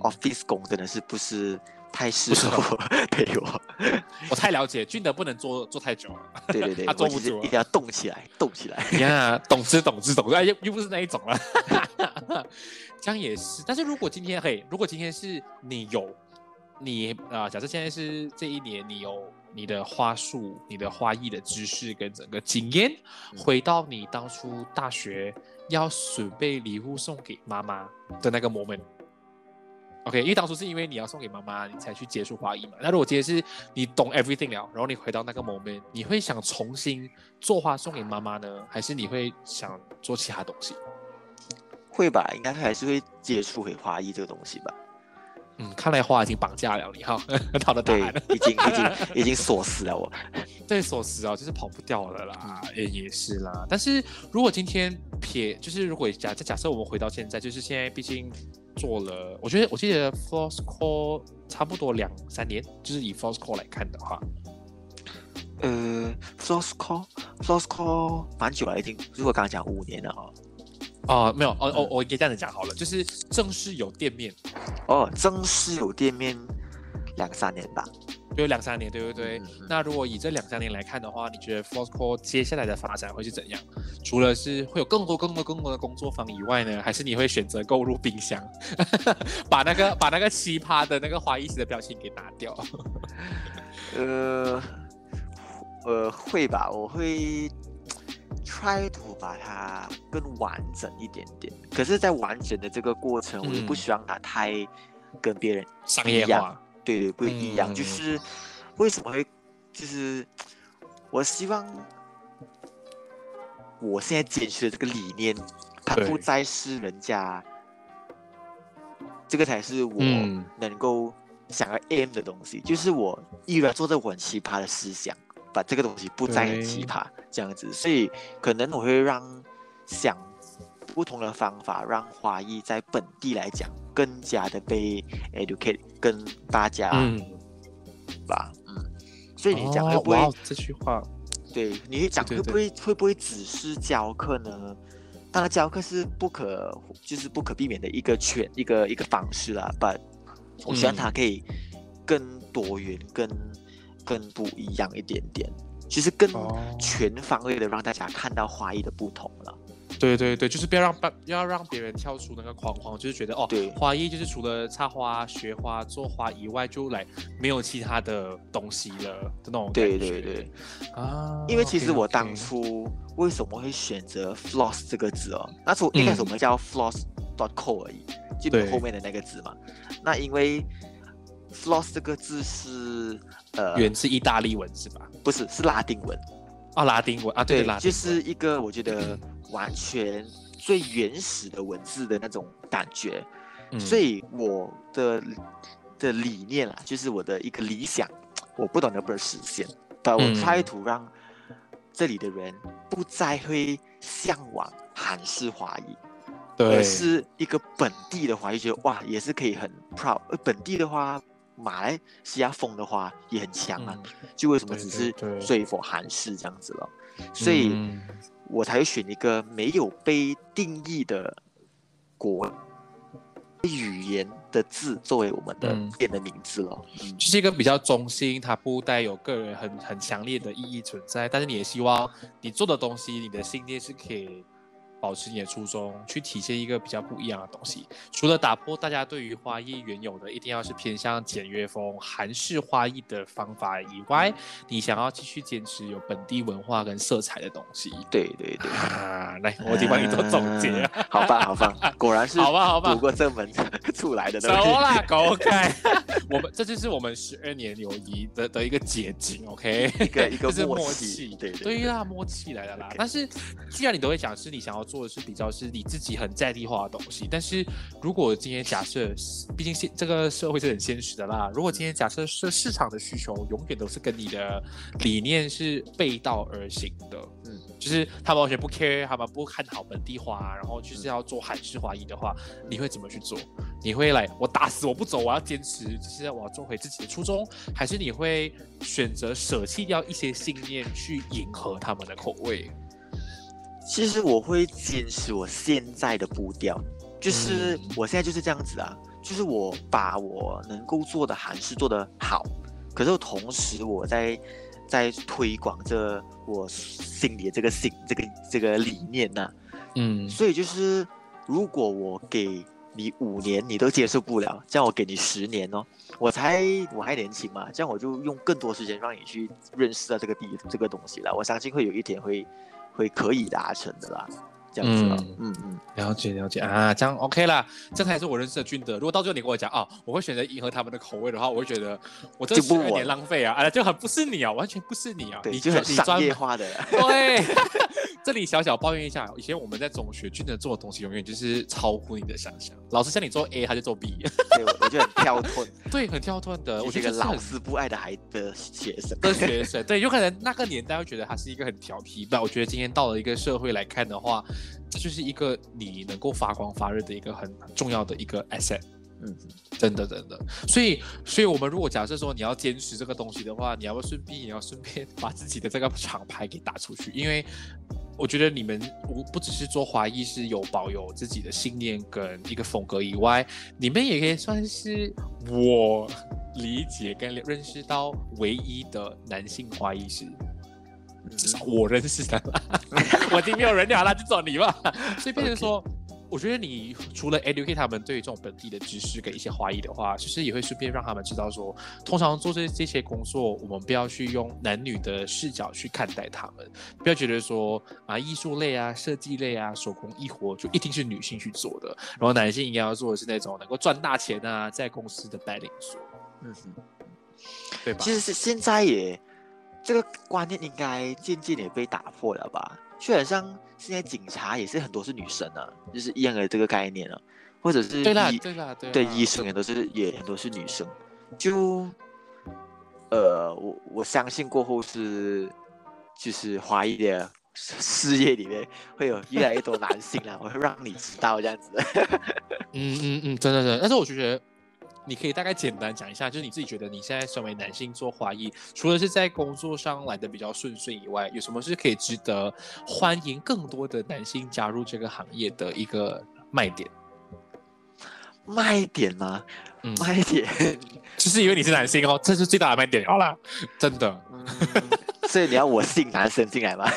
office 工真的是不是太适合对我，我太了解俊德不能做做太久了。对对对，他坐不住，一定要动起来，动起来。呀，懂之懂之懂之，又又不是那一种了。这样也是，但是如果今天嘿，如果今天是你有。你啊，假设现在是这一年，你有你的花束、你的花艺的知识跟整个经验，回到你当初大学要准备礼物送给妈妈的那个 moment，OK，因为当初是因为你要送给妈妈，你才去接触花艺嘛。那如果今天是你懂 everything 了，然后你回到那个 moment，你会想重新做花送给妈妈呢，还是你会想做其他东西？会吧，应该还是会接触回花艺这个东西吧。嗯，看来花已经绑架了你哈，很好的答案，已经已经已经锁死了我，对，锁死啊，就是跑不掉了啦，也也是啦。但是如果今天撇，就是如果假假设我们回到现在，就是现在毕竟做了，我觉得我记得 Force Call 差不多两三年，就是以 Force Call 来看的话，呃，Force Call Force Call 蛮久了已经，如果刚刚讲五年了啊。哦，没有，哦哦，我可以这样子讲好了，就是正式有店面，哦，正式有店面两三年吧，有两三年，对不对？那如果以这两三年来看的话，你觉得 Fosco 接下来的发展会是怎样？除了是会有更多、更多、更多的工作坊以外呢，还是你会选择购入冰箱，把那个 把那个奇葩的那个花艺师的表情给拿掉？呃，呃，会吧，我会。Try to 把它更完整一点点，可是，在完整的这个过程，我又不希望它太跟别人商业化。对对，不一样。就是为什么会，就是我希望我现在坚持的这个理念，它不再是人家，这个才是我能够想要 aim 的东西。就是我依然做着我很奇葩的思想，把这个东西不再很奇葩这样子。所以可能我会让想。不同的方法让华裔在本地来讲更加的被 educate，跟大家，嗯，吧，嗯，所以你讲会不会这句话？对，你讲会不会会不会只是教课呢？当然教课是不可，就是不可避免的一个全一个一个方式啦。But 我希望它可以更多元、更更不一样一点点，其实更全方位的让大家看到花艺的不同了。对对对，就是不要让别要让别人跳出那个框框，就是觉得哦，对花艺就是除了插花、学花、做花以外，就来没有其他的东西了的那种对对对，啊，因为其实我当初为什么会选择 floss 这个字哦？那时候一开始我们叫 floss dot co 而已，就后面的那个字嘛。那因为 floss 这个字是呃源自意大利文是吧？不是，是拉丁文。啊，拉丁文啊，对，就是一个我觉得。完全最原始的文字的那种感觉，所以我的的理念啊，就是我的一个理想，我不懂能不能实现，但我试图让这里的人不再会向往韩式华裔，而是一个本地的华裔，觉得哇，也是可以很 proud。而本地的话，马来西亚风的话也很强啊，就为什么只是说服韩式这样子了？所以。我才会选一个没有被定义的国语言的字作为我们的店的名字了，就是一个比较中心，它不带有个人很很强烈的意义存在，但是你也希望你做的东西，你的信念是可以。保持你的初衷，去体现一个比较不一样的东西。除了打破大家对于花艺原有的一定要是偏向简约风、韩式花艺的方法以外，你想要继续坚持有本地文化跟色彩的东西。对对对，啊 来，我替帮你做总结。好吧好棒，果然是好吧好吧，读过这门出来的。走啦，狗开。我们这就是我们十二年友谊的的一个结晶，OK？一个一个默契，对对啦，默契来的啦。但是既然你都会讲，是你想要。做的是比较是你自己很在地化的东西，但是如果今天假设，毕竟现这个社会是很现实的啦。如果今天假设是市场的需求永远都是跟你的理念是背道而行的，嗯，就是他们完全不 care，他们不看好本地化，然后就是要做韩式华裔的话，你会怎么去做？你会来我打死我不走，我要坚持，就是我要做回自己的初衷，还是你会选择舍弃掉一些信念去迎合他们的口味？其实我会坚持我现在的步调，就是我现在就是这样子啊，就是我把我能够做的还是做得好，可是同时我在在推广着我心里的这个心这个这个理念呐，嗯，所以就是如果我给你五年你都接受不了，这样我给你十年哦，我才我还年轻嘛，这样我就用更多时间让你去认识到这个地这个东西了，我相信会有一天会。会可以达成的啦，这样子，嗯嗯，了解了解啊，这样 OK 啦，这才是我认识的君德。如果到最后你跟我讲哦，我会选择迎合他们的口味的话，我会觉得我这是有点浪费啊，哎，就很不是你啊，完全不是你啊，你就很商业化的，对。这里小小抱怨一下，以前我们在中学，军德做的东西永远就是超乎你的想象。老师叫你做 A，他就做 B，对，我就很跳脱，对，很跳脱的。我是个老师不爱的孩的学生，的学生，对，有可能那个年代会觉得他是一个很调皮，但我觉得今天到了一个社会来看的话，这就是一个你能够发光发热的一个很重要的一个 asset。嗯，真的真的，所以所以我们如果假设说你要坚持这个东西的话，你要不顺便也要顺便把自己的这个厂牌给打出去，因为我觉得你们不不只是做华裔是有保有自己的信念跟一个风格以外，你们也可以算是我理解跟认识到唯一的男性华裔是，至少我认识的，我已经没有人了，那就找你吧。所以变成说。我觉得你除了 educate 他们对于这种本地的知识跟一些华裔的话，其实也会顺便让他们知道说，通常做这这些工作，我们不要去用男女的视角去看待他们，不要觉得说啊艺术类啊、设计类啊、手工艺活就一定是女性去做的，然后男性应该要做的是那种能够赚大钱啊，在公司的白领做。嗯哼，对吧？其实是现在也这个观念应该渐渐也被打破了吧？就好像现在警察也是很多是女生啊，就是一样的这个概念啊，或者是对啦对啦对，对医生也都是也很多是女生，就呃我我相信过后是就是华裔的。事业里面会有越来越多男性啦，我会让你知道这样子。嗯嗯嗯，真的真的。但是我就觉得，你可以大概简单讲一下，就是你自己觉得你现在身为男性做花艺，除了是在工作上来的比较顺遂以外，有什么是可以值得欢迎更多的男性加入这个行业的一个卖点？卖点吗？嗯卖点，就是因为你是男性哦，这是最大的卖点。好了，真的。所以你要我信男生进来吗？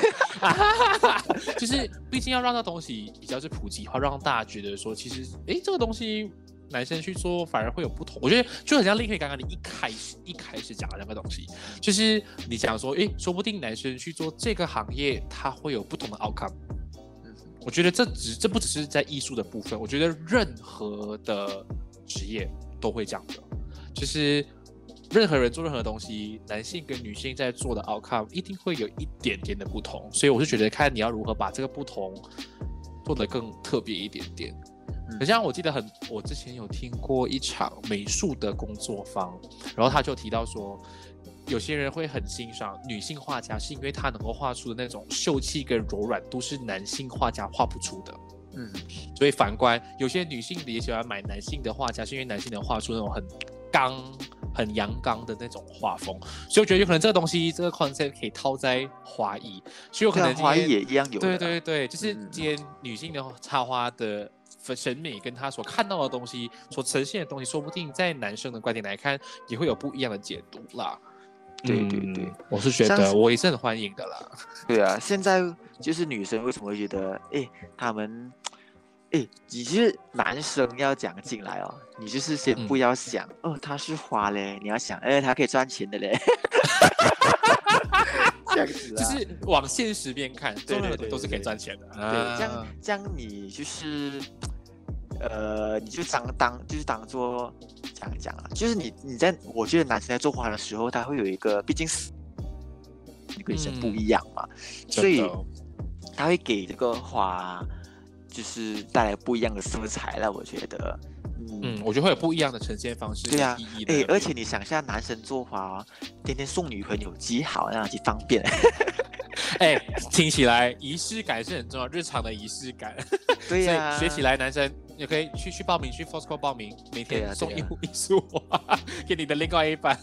就是毕竟要让这东西比较是普及化，让大家觉得说，其实哎，这个东西男生去做反而会有不同。我觉得就很像立刻刚刚你一开始一开始讲的那个东西，就是你讲说，哎，说不定男生去做这个行业，他会有不同的 outcome。嗯，我觉得这只这不只是在艺术的部分，我觉得任何的职业都会这样的，就是。任何人做任何东西，男性跟女性在做的 outcome 一定会有一点点的不同，所以我是觉得看你要如何把这个不同做得更特别一点点。好像我记得很，我之前有听过一场美术的工作坊，然后他就提到说，有些人会很欣赏女性画家，是因为她能够画出的那种秀气跟柔软都是男性画家画不出的。嗯，所以反观有些女性也喜欢买男性的画家，是因为男性能画出那种很刚。很阳刚的那种画风，所以我觉得有可能这个东西，这个 concept 可以套在华裔，所以有可能华裔也一样有。对对对，就是今天女性的插花的审美，跟他所看到的东西，所呈现的东西，说不定在男生的观点来看，也会有不一样的解读啦。对对对，我是觉得我也是很欢迎的啦。对啊，现在就是女生为什么会觉得，哎，他们。哎，你是男生要讲进来哦，你就是先不要想哦，他是花嘞，你要想，哎，他可以赚钱的嘞，这样 子啊，就是往现实边看，对对对，都是可以赚钱的，对，这样这样你就是，呃，你就当当就是当做这样讲啊，就是你你在我觉得男生在做花的时候，他会有一个，毕竟是女生不一样嘛，所以他会给这个花。就是带来不一样的色彩了，我觉得，嗯，我觉得会有不一样的呈现方式。对呀，哎，而且你想一下，男生做法，天天送女朋友，极好，那样极方便。哎，听起来仪式感是很重要，日常的仪式感。对呀，学起来，男生也可以去去报名，去 Fosco 报名，每天送一一束花 给你的另外一半。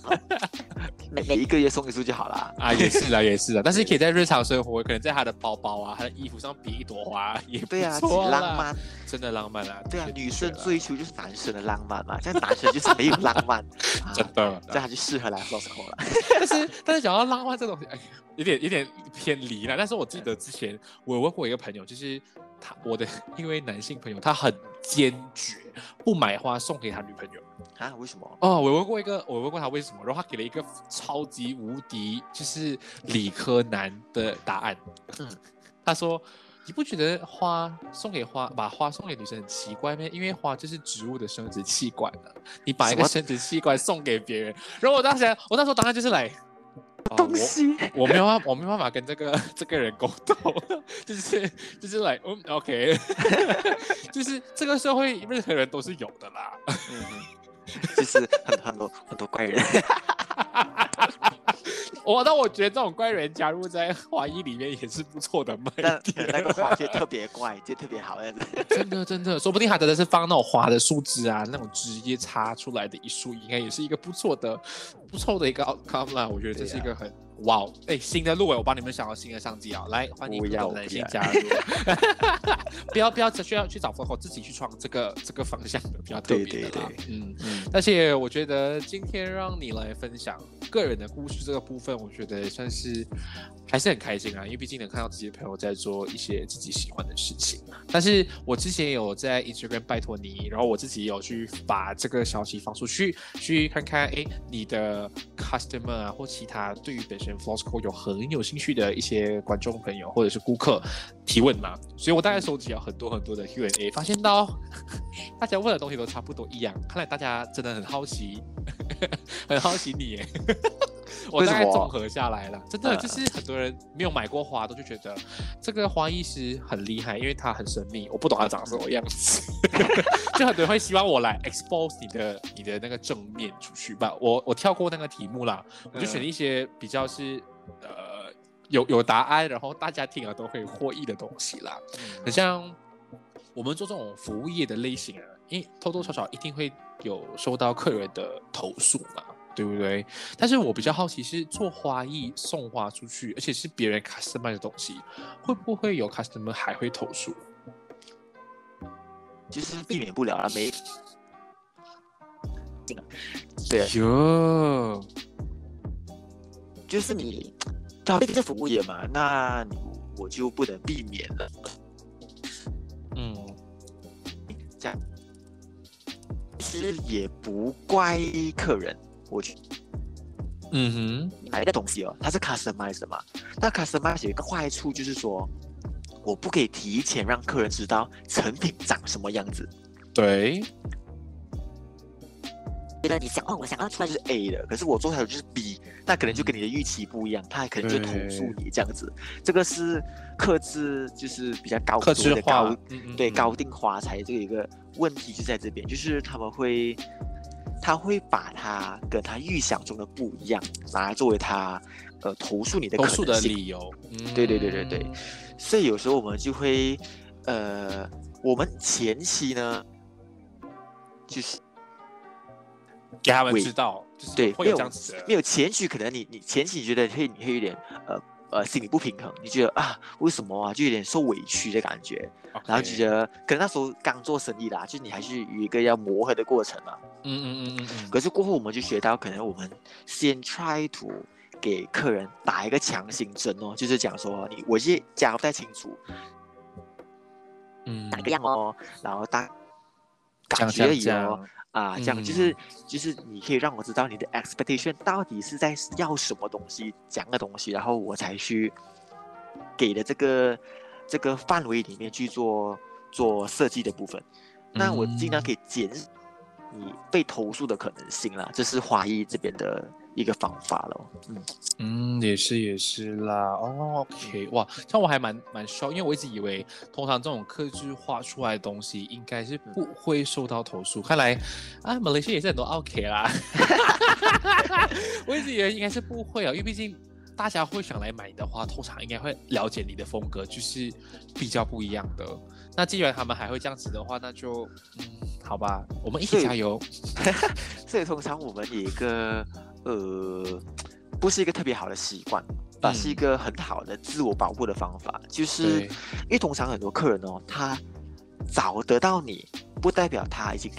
每每一个月送一束就好了啊，也是啊，也是啊，但是可以在日常生活，可能在他的包包啊、他的衣服上别一朵花，也对啊，浪漫，真的浪漫啊，对啊，女生追求就是男生的浪漫嘛，像男生就是没有浪漫，真的，这样就适合来 Fosco 了。但是但是讲到浪漫这东西，哎，有点有点偏离了。但是我记得之前我有问过一个朋友，就是他我的一位男性朋友，他很坚决不买花送给他女朋友。啊？为什么？哦，我问过一个，我问过他为什么，然后他给了一个超级无敌就是理科男的答案。嗯，他说：“你不觉得花送给花，把花送给女生很奇怪吗？因为花就是植物的生殖器官了，你把一个生殖器官送给别人。”然后我当时，我那时候答案就是来。东西，我没有办，我没办法跟这个这个人沟通，就是就是来，嗯，OK，就是这个社会任何人都是有的啦。就是很很多很多怪人，我那我觉得这种怪人加入在华裔里面也是不错的嘛。那那个花就特别怪，就特别好样子。真的真的，说不定他真的是放那种花的树枝啊，那种枝叶插出来的一束，应该也是一个不错的不错的一个 outcome 啦。我觉得这是一个很。哇哦！哎，新的路哎，我帮你们想到新的商机啊！来，欢迎男性加入。不 要不要，只需要去找风口，自己去创这个 这个方向的比较特别的对。嗯嗯。而且我觉得今天让你来分享个人的故事这个部分，我觉得算是还是很开心啊，因为毕竟能看到自己的朋友在做一些自己喜欢的事情。但是我之前有在 Instagram 拜托你，然后我自己有去把这个消息放出去，去看看哎，你的 customer 啊或其他对于本身。Flosco 有很有兴趣的一些观众朋友或者是顾客提问嘛，所以我大概收集了很多很多的 Q&A，发现到 大家问的东西都差不多一样，看来大家真的很好奇 很好奇你耶。我大概综合下来了，真的就是很多人没有买过花，都就觉得这个花艺师很厉害，因为他很神秘，我不懂他长什么样子。就很多人会希望我来 expose 你的你的那个正面出去吧。我我跳过那个题目啦，我就选一些比较是呃有有答案，然后大家听了都会获益的东西啦。很像我们做这种服务业的类型啊，因为多多少少一定会有收到客人的投诉嘛。对不对？但是我比较好奇是做花艺送花出去，而且是别人 customer 的东西，会不会有 customer 还会投诉？其实避免不了啊，没。对。哟。就是你，它毕竟是服务业嘛，那我就不能避免了。嗯。这样。其实也不怪客人。我去，嗯哼，买一个东西哦，它是 customize 的嘛？那 customize 有一个坏处就是说，我不可以提前让客人知道成品长什么样子。对。觉得你想哦，我想要出来就是 A 的，可是我做出来就是 B，那可能就跟你的预期不一样，他可能就投诉你这样子。这个是克制，就是比较高制的高，对高定花材这个一个问题就在这边，就是他们会。他会把他跟他预想中的不一样拿来作为他呃投诉你的投诉的理由。对对对对对，所以有时候我们就会呃，我们前期呢就是给他们知道，对，没有没有前期可能你你前期你觉得会你会有点呃。呃，心理不平衡，你觉得啊，为什么啊，就有点受委屈的感觉，然后就觉得可能那时候刚做生意啦，就你还是有一个要磨合的过程嘛。嗯嗯嗯嗯嗯。可是过后我们就学到，可能我们先 try to 给客人打一个强心针哦，就是讲说你我是讲不太清楚，嗯，哪个样哦，然后大感觉而已哦。啊，这样就是就是你可以让我知道你的 expectation 到底是在要什么东西，讲的东西，然后我才去给的这个这个范围里面去做做设计的部分。那我尽量可以减你被投诉的可能性啦，这是华裔这边的。一个方法了，嗯嗯，也是也是啦，哦，OK，哇，像我还蛮蛮 shock，因为我一直以为通常这种刻字画出来的东西应该是不会受到投诉，看来啊，马来西亚也是很多 OK 啦，我一直以为应该是不会啊，因为毕竟大家会想来买的话，通常应该会了解你的风格，就是比较不一样的。那既然他们还会这样子的话，那就嗯，好吧，我们一起加油。所以通常我们有一个。呃，不是一个特别好的习惯，但是一个很好的自我保护的方法。就是因为通常很多客人哦，他找得到你，不代表他已经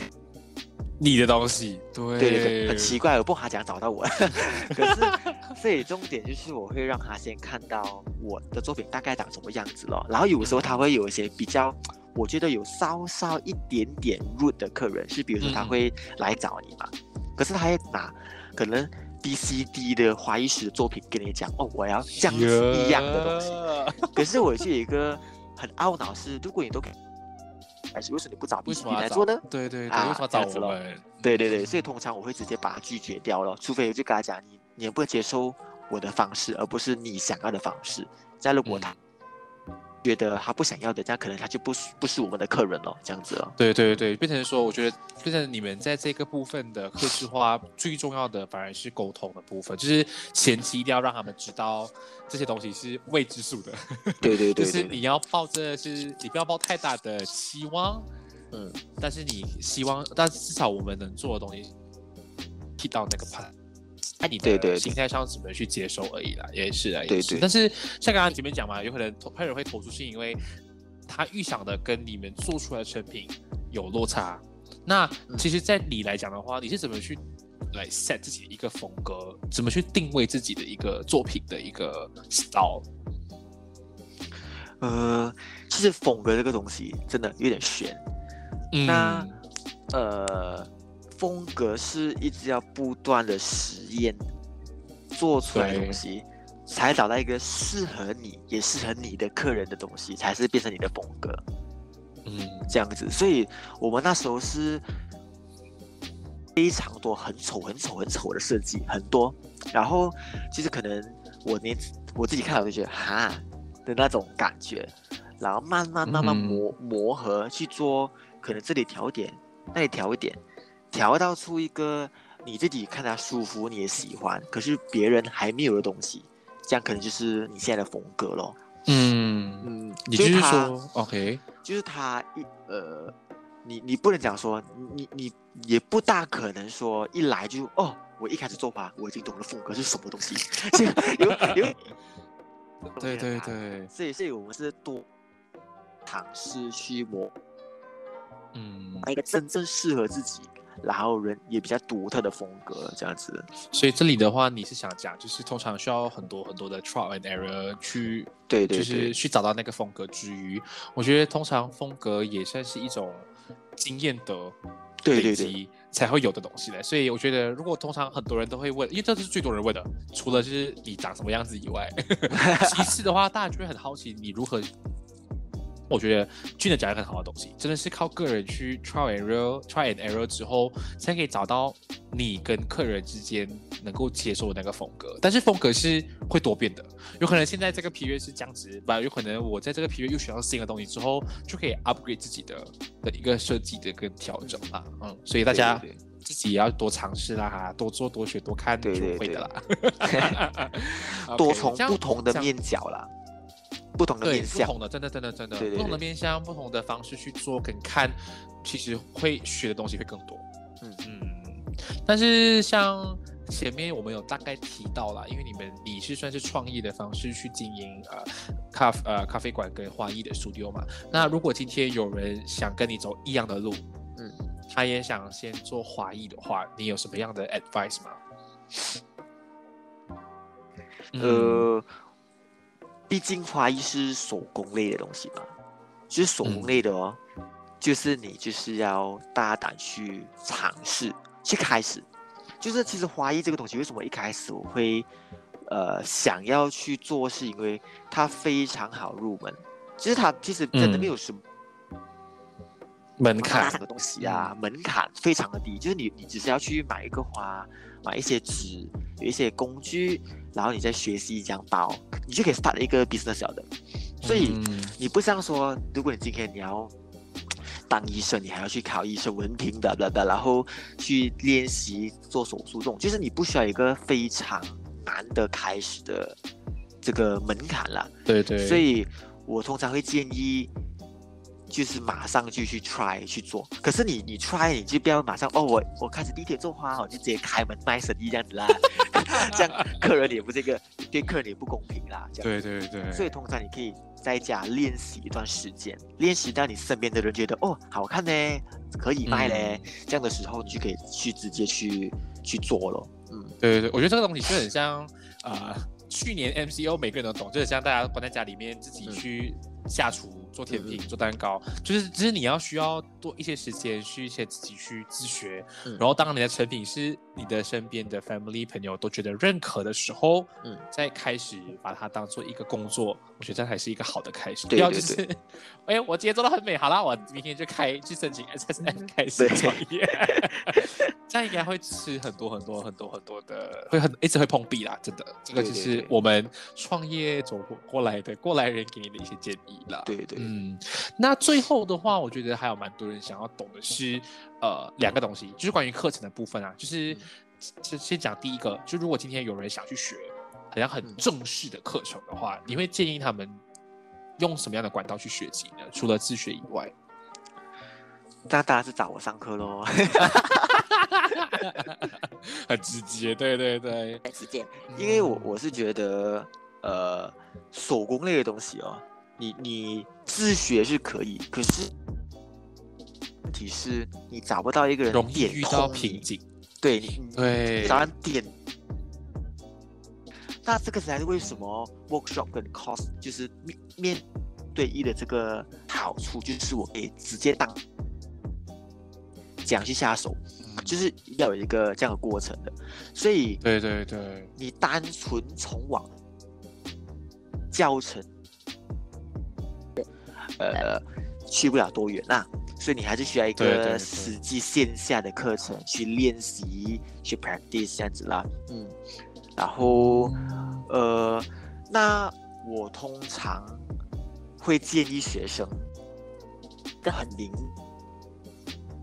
你的东西。对对对，很奇怪，我不他讲找到我。可是，所以重点就是我会让他先看到我的作品大概长什么样子了。然后有时候他会有一些比较，我觉得有稍稍一点点 rude 的客人，是比如说他会来找你嘛，可是他会拿。可能 B、C、D 的华裔史的作品跟你讲哦，我要这样子一样的东西。可是我就有一个很懊恼是，如果你都，还是为什么你不找 B、C、D 来做呢？对对对，为什么找我们？对对对，所以通常我会直接把它拒绝掉了，除非我就跟他讲，你你也不能接受我的方式，而不是你想要的方式。再如果他。觉得他不想要的，这样可能他就不不是我们的客人了，这样子哦。对对对，变成说，我觉得变成你们在这个部分的客制化，最重要的反而是沟通的部分，就是前期一定要让他们知道这些东西是未知数的。对对 对，就是你要抱着是，你不要抱太大的期望，嗯，但是你希望，但至少我们能做的东西，踢到那个盘。看你的心态上怎么去接受而已啦，也是啊，也是。但是像刚刚前面讲嘛，有可能客人会投诉，是因为他预想的跟你们做出来的成品有落差。那其实，在你来讲的话，你是怎么去来 set 自己的一个风格？怎么去定位自己的一个作品的一个 style？呃，其实风格这个东西真的有点悬。那呃。风格是一直要不断的实验，做出来的东西，才找到一个适合你也适合你的客人的东西，才是变成你的风格。嗯，这样子，所以我们那时候是非常多很丑很丑很丑的设计，很多。然后其实可能我连我自己看到就觉得哈的那种感觉，然后慢慢慢慢磨磨合去做，可能这里调一点，那里调一点，调到出一个你自己看它舒服，你也喜欢，可是别人还没有的东西，这样可能就是你现在的风格咯。嗯嗯，你就是说，OK，就是他一呃。你你不能讲说你你也不大可能说一来就哦，我一开始做吧我已经懂了风格是什么东西，有有，对对对，所以所以我们是多尝试去磨，嗯，一个真正适合自己，然后人也比较独特的风格这样子。所以这里的话，你是想讲就是通常需要很多很多的 trial and error 去对对，就是去找到那个风格之余，我觉得通常风格也算是一种。经验的累积才会有的东西嘞，所以我觉得，如果通常很多人都会问，因为这是最多人问的，除了就是你长什么样子以外，其次的话，大家就会很好奇你如何。我觉得俊的讲一个很好的东西，真的是靠个人去 try and error，try and error 之后，才可以找到你跟客人之间能够接受的那个风格。但是风格是会多变的，有可能现在这个皮约是这样子，吧，有可能我在这个皮约又学到新的东西之后，就可以 upgrade 自己的的一个设计的一个调整啦。嗯，所以大家自己也要多尝试啦，哈，多做多学多看就会的啦。多从不同的面角啦。不同的面向，不同的，真的，真的，真的，不同的面向，不同的方式去做跟看，其实会学的东西会更多。嗯嗯。但是像前面我们有大概提到了，因为你们你是算是创意的方式去经营呃咖呃咖啡馆跟花艺的 studio 嘛？那如果今天有人想跟你走一样的路，嗯，他也想先做花艺的话，你有什么样的 advice 吗？呃。毕竟花艺是手工类的东西嘛，就是手工类的哦，就是你就是要大胆去尝试，去开始。就是其实花艺这个东西，为什么一开始我会呃想要去做，是因为它非常好入门。其实它其实真的没有什么门槛的东西啊，门槛非常的低，就是你你只是要去买一个花，买一些纸，有一些工具。然后你再学习这样包，你就可以 start 一个 business 的。所以你不像说，如果你今天你要当医生，你还要去考医生文凭的，的的，然后去练习做手术这种，就是你不需要一个非常难的开始的这个门槛了。对对。所以我通常会建议。就是马上就去 try 去做，可是你你 try 你就不要马上哦，我我开始地铁做花，我就直接开门卖生意这样子啦，这样客人也不这个对客人也不公平啦。这样对对对。所以通常你可以在家练习一段时间，练习到你身边的人觉得哦好看呢，可以卖嘞，这样的时候你就可以去直接去去做了。嗯，对对对，我觉得这个东西就很像啊，去年 MCO 每个人都懂，就是像大家关在家里面自己去下厨。做甜品、做蛋糕，就是就是你要需要多一些时间去一些自己去自学，然后当你的成品是你的身边的 family 朋友都觉得认可的时候，嗯，再开始把它当做一个工作，我觉得这才是一个好的开始。不要就是，哎，我今天做的很美，好了，我明天就开去申请 SSM 开始创业。这样应该会吃很多很多很多很多的，会很一直会碰壁啦，真的。这个就是我们创业走过来的过来人给你的一些建议啦。对对。嗯，那最后的话，我觉得还有蛮多人想要懂的是，呃，两个东西，就是关于课程的部分啊。就是先先讲第一个，就如果今天有人想去学，好像很正式的课程的话，你会建议他们用什么样的管道去学习呢？除了自学以外，那当然是找我上课喽。很直接，对对对，很直接。因为我我是觉得，呃，手工类的东西哦，你你自学是可以，可是问题是你找不到一个人容易遇到瓶颈，对对，找人点。那这个才是为什么 workshop 跟 course 就是面面对一的这个好处，就是我可以直接当讲去下手。就是要有一个这样的过程的，所以对对对，你单纯从网教程，呃，去不了多远。那所以你还是需要一个实际线下的课程去练习、去 practice 这样子啦。嗯，然后呃，那我通常会建议学生，这很灵，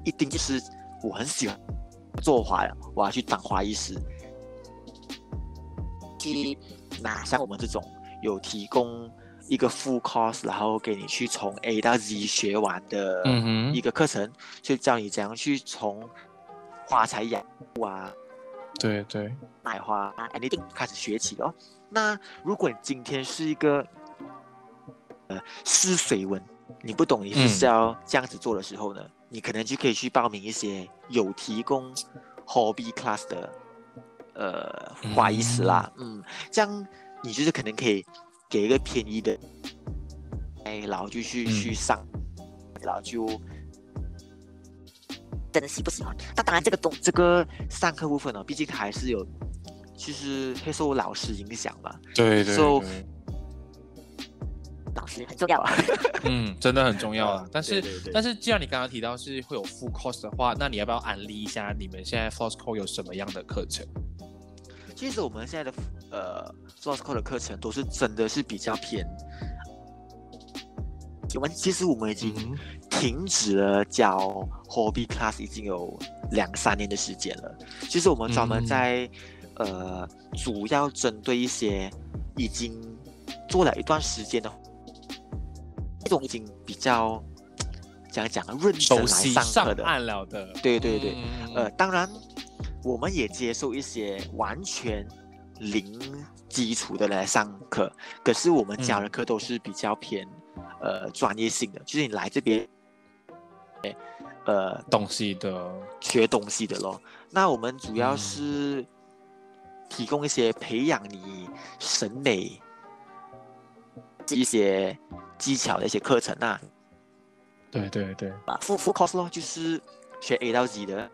一定就是我很喜欢做花呀，我要去当花艺师。那像我们这种有提供一个 full course，然后给你去从 A 到 Z 学完的一个课程，就教你怎样去从花材养护啊，对对，买花啊，anything 开始学起哦。那如果你今天是一个呃试水文，你不懂你是要这样子做的时候呢，你可能就可以去报名一些有提供 hobby class 的。呃，花艺师啦，嗯，这样你就是可能可以给一个便宜的，哎，然后就去去上，然后就真的喜不喜欢？那当然，这个东这个上课部分呢，毕竟还是有，就是会受老师影响嘛。对对对。老师很重要啊。嗯，真的很重要啊。但 是但是，既然你刚刚提到是会有 full course 的话，那你要不要安利一下你们现在 f o r c e c o 有什么样的课程？其实我们现在的呃 f o r c e c o 的课程都是真的是比较偏。我们其实我们已经停止了教 hobby class 已经有两三年的时间了。其实我们专门在呃主要针对一些已经做了一段时间的。这种已经比较讲讲认真来上课的，对对对，呃，当然我们也接受一些完全零基础的来上课，可是我们教的课都是比较偏呃专业性的，就是你来这边，呃，东西的。学东西的咯。那我们主要是提供一些培养你审美一些。技巧的一些课程啊，对对对，啊，full full course 咯，就是学 A 到 Z 的，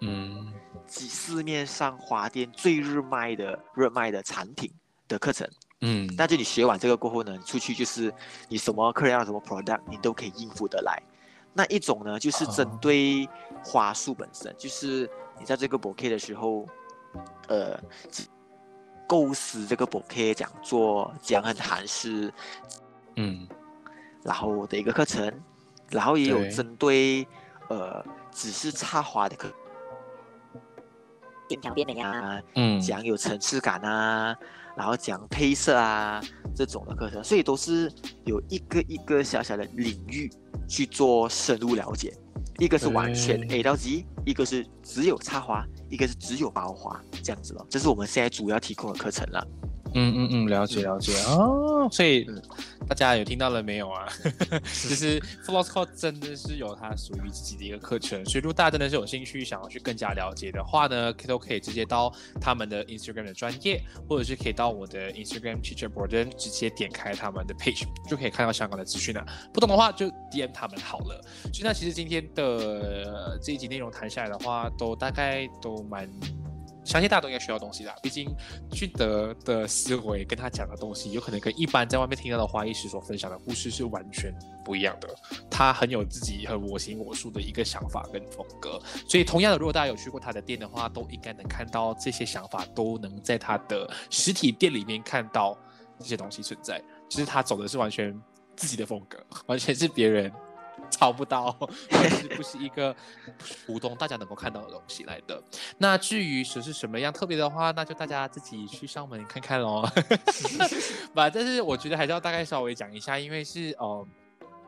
嗯，市面上花店最热卖的热卖的产品的课程，嗯，但是你学完这个过后呢，出去就是你什么客人要什么 product，你都可以应付得来。那一种呢，就是针对花束本身，就是你在这个 bouquet 的时候，呃，构思这个 bouquet 讲座讲很韩式。嗯，然后的一个课程，然后也有针对呃，只是插花的课，边条边美啊，嗯，讲有层次感啊，然后讲配色啊这种的课程，所以都是有一个一个小小的领域去做深入了解，一个是完全 A 到 Z，一个是只有插花，一个是只有包花这样子咯，这是我们现在主要提供的课程了。嗯嗯嗯，了解了解哦，所以大家有听到了没有啊？其实 Flosco 真的是有它属于自己的一个课程，所以如果大家真的是有兴趣想要去更加了解的话呢，都可以直接到他们的 Instagram 的专业，或者是可以到我的 Instagram Teacher Borden 直接点开他们的 page 就可以看到相关的资讯了。不懂的话就 DM 他们好了。所以那其实今天的这一集内容谈下来的话，都大概都蛮。相信大家都应该学到东西啦。毕竟俊德的思维跟他讲的东西，有可能跟一般在外面听到的花艺师所分享的故事是完全不一样的。他很有自己很我行我素的一个想法跟风格。所以同样的，如果大家有去过他的店的话，都应该能看到这些想法，都能在他的实体店里面看到这些东西存在。其实他走的是完全自己的风格，完全是别人。抄不到，是不是一个普通大家能够看到的东西来的？那至于是是什么样特别的话，那就大家自己去上门看看喽。吧，但是我觉得还是要大概稍微讲一下，因为是哦。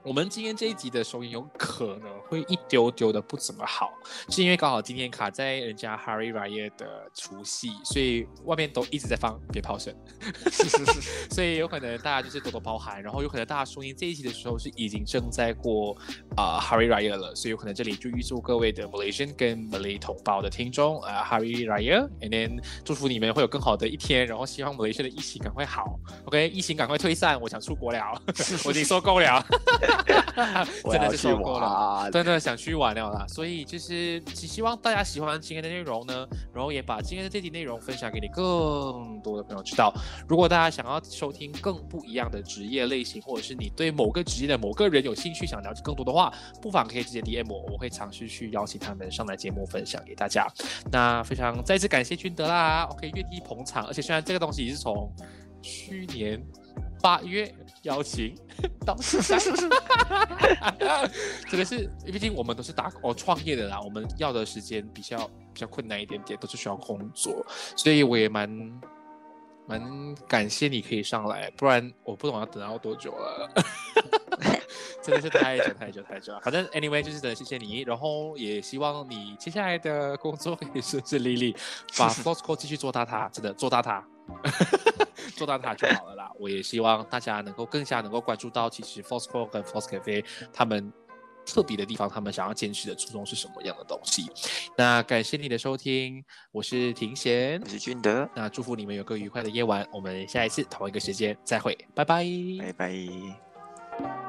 我们今天这一集的收音有可能会一丢丢的不怎么好，是因为刚好今天卡在人家 Harry Raya 的除夕，所以外面都一直在放鞭炮声，所以有可能大家就是多多包涵，然后有可能大家收音这一集的时候是已经正在过啊 Harry Raya 了，所以有可能这里就预祝各位的 Malaysian 跟 Malay 同胞的听众啊 Harry Raya，and then 祝福你们会有更好的一天，然后希望 Malaysia 的疫情赶快好，OK，疫情赶快退散，我想出国了，我已经说够了。真的是受够了，真的想去玩了啦。所以就是只希望大家喜欢今天的内容呢，然后也把今天的这集内容分享给你更多的朋友知道。如果大家想要收听更不一样的职业类型，或者是你对某个职业的某个人有兴趣，想了解更多的话，不妨可以直接 DM 我，我会尝试去邀请他们上来节目分享给大家。那非常再次感谢君德啦，OK 愿意捧场，而且虽然这个东西是从去年。八月邀请到现在，这个是毕竟我们都是打哦创业的啦，我们要的时间比较比较困难一点点，都是需要工作，所以我也蛮蛮感谢你可以上来，不然我不懂要等到多久了，真的是太久太久太久了。反正 anyway 就是真的谢谢你，然后也希望你接下来的工作可以顺顺利利，把 Flosco 继续做大它，真的做大它。做到它就好了啦。我也希望大家能够更加能够关注到，其实 f o s c o 跟 f o s Cafe 他们特别的地方，他们想要坚持的初衷是什么样的东西。那感谢你的收听，我是庭贤，我是俊德。那祝福你们有个愉快的夜晚，我们下一次同一个时间再会，拜拜，拜拜。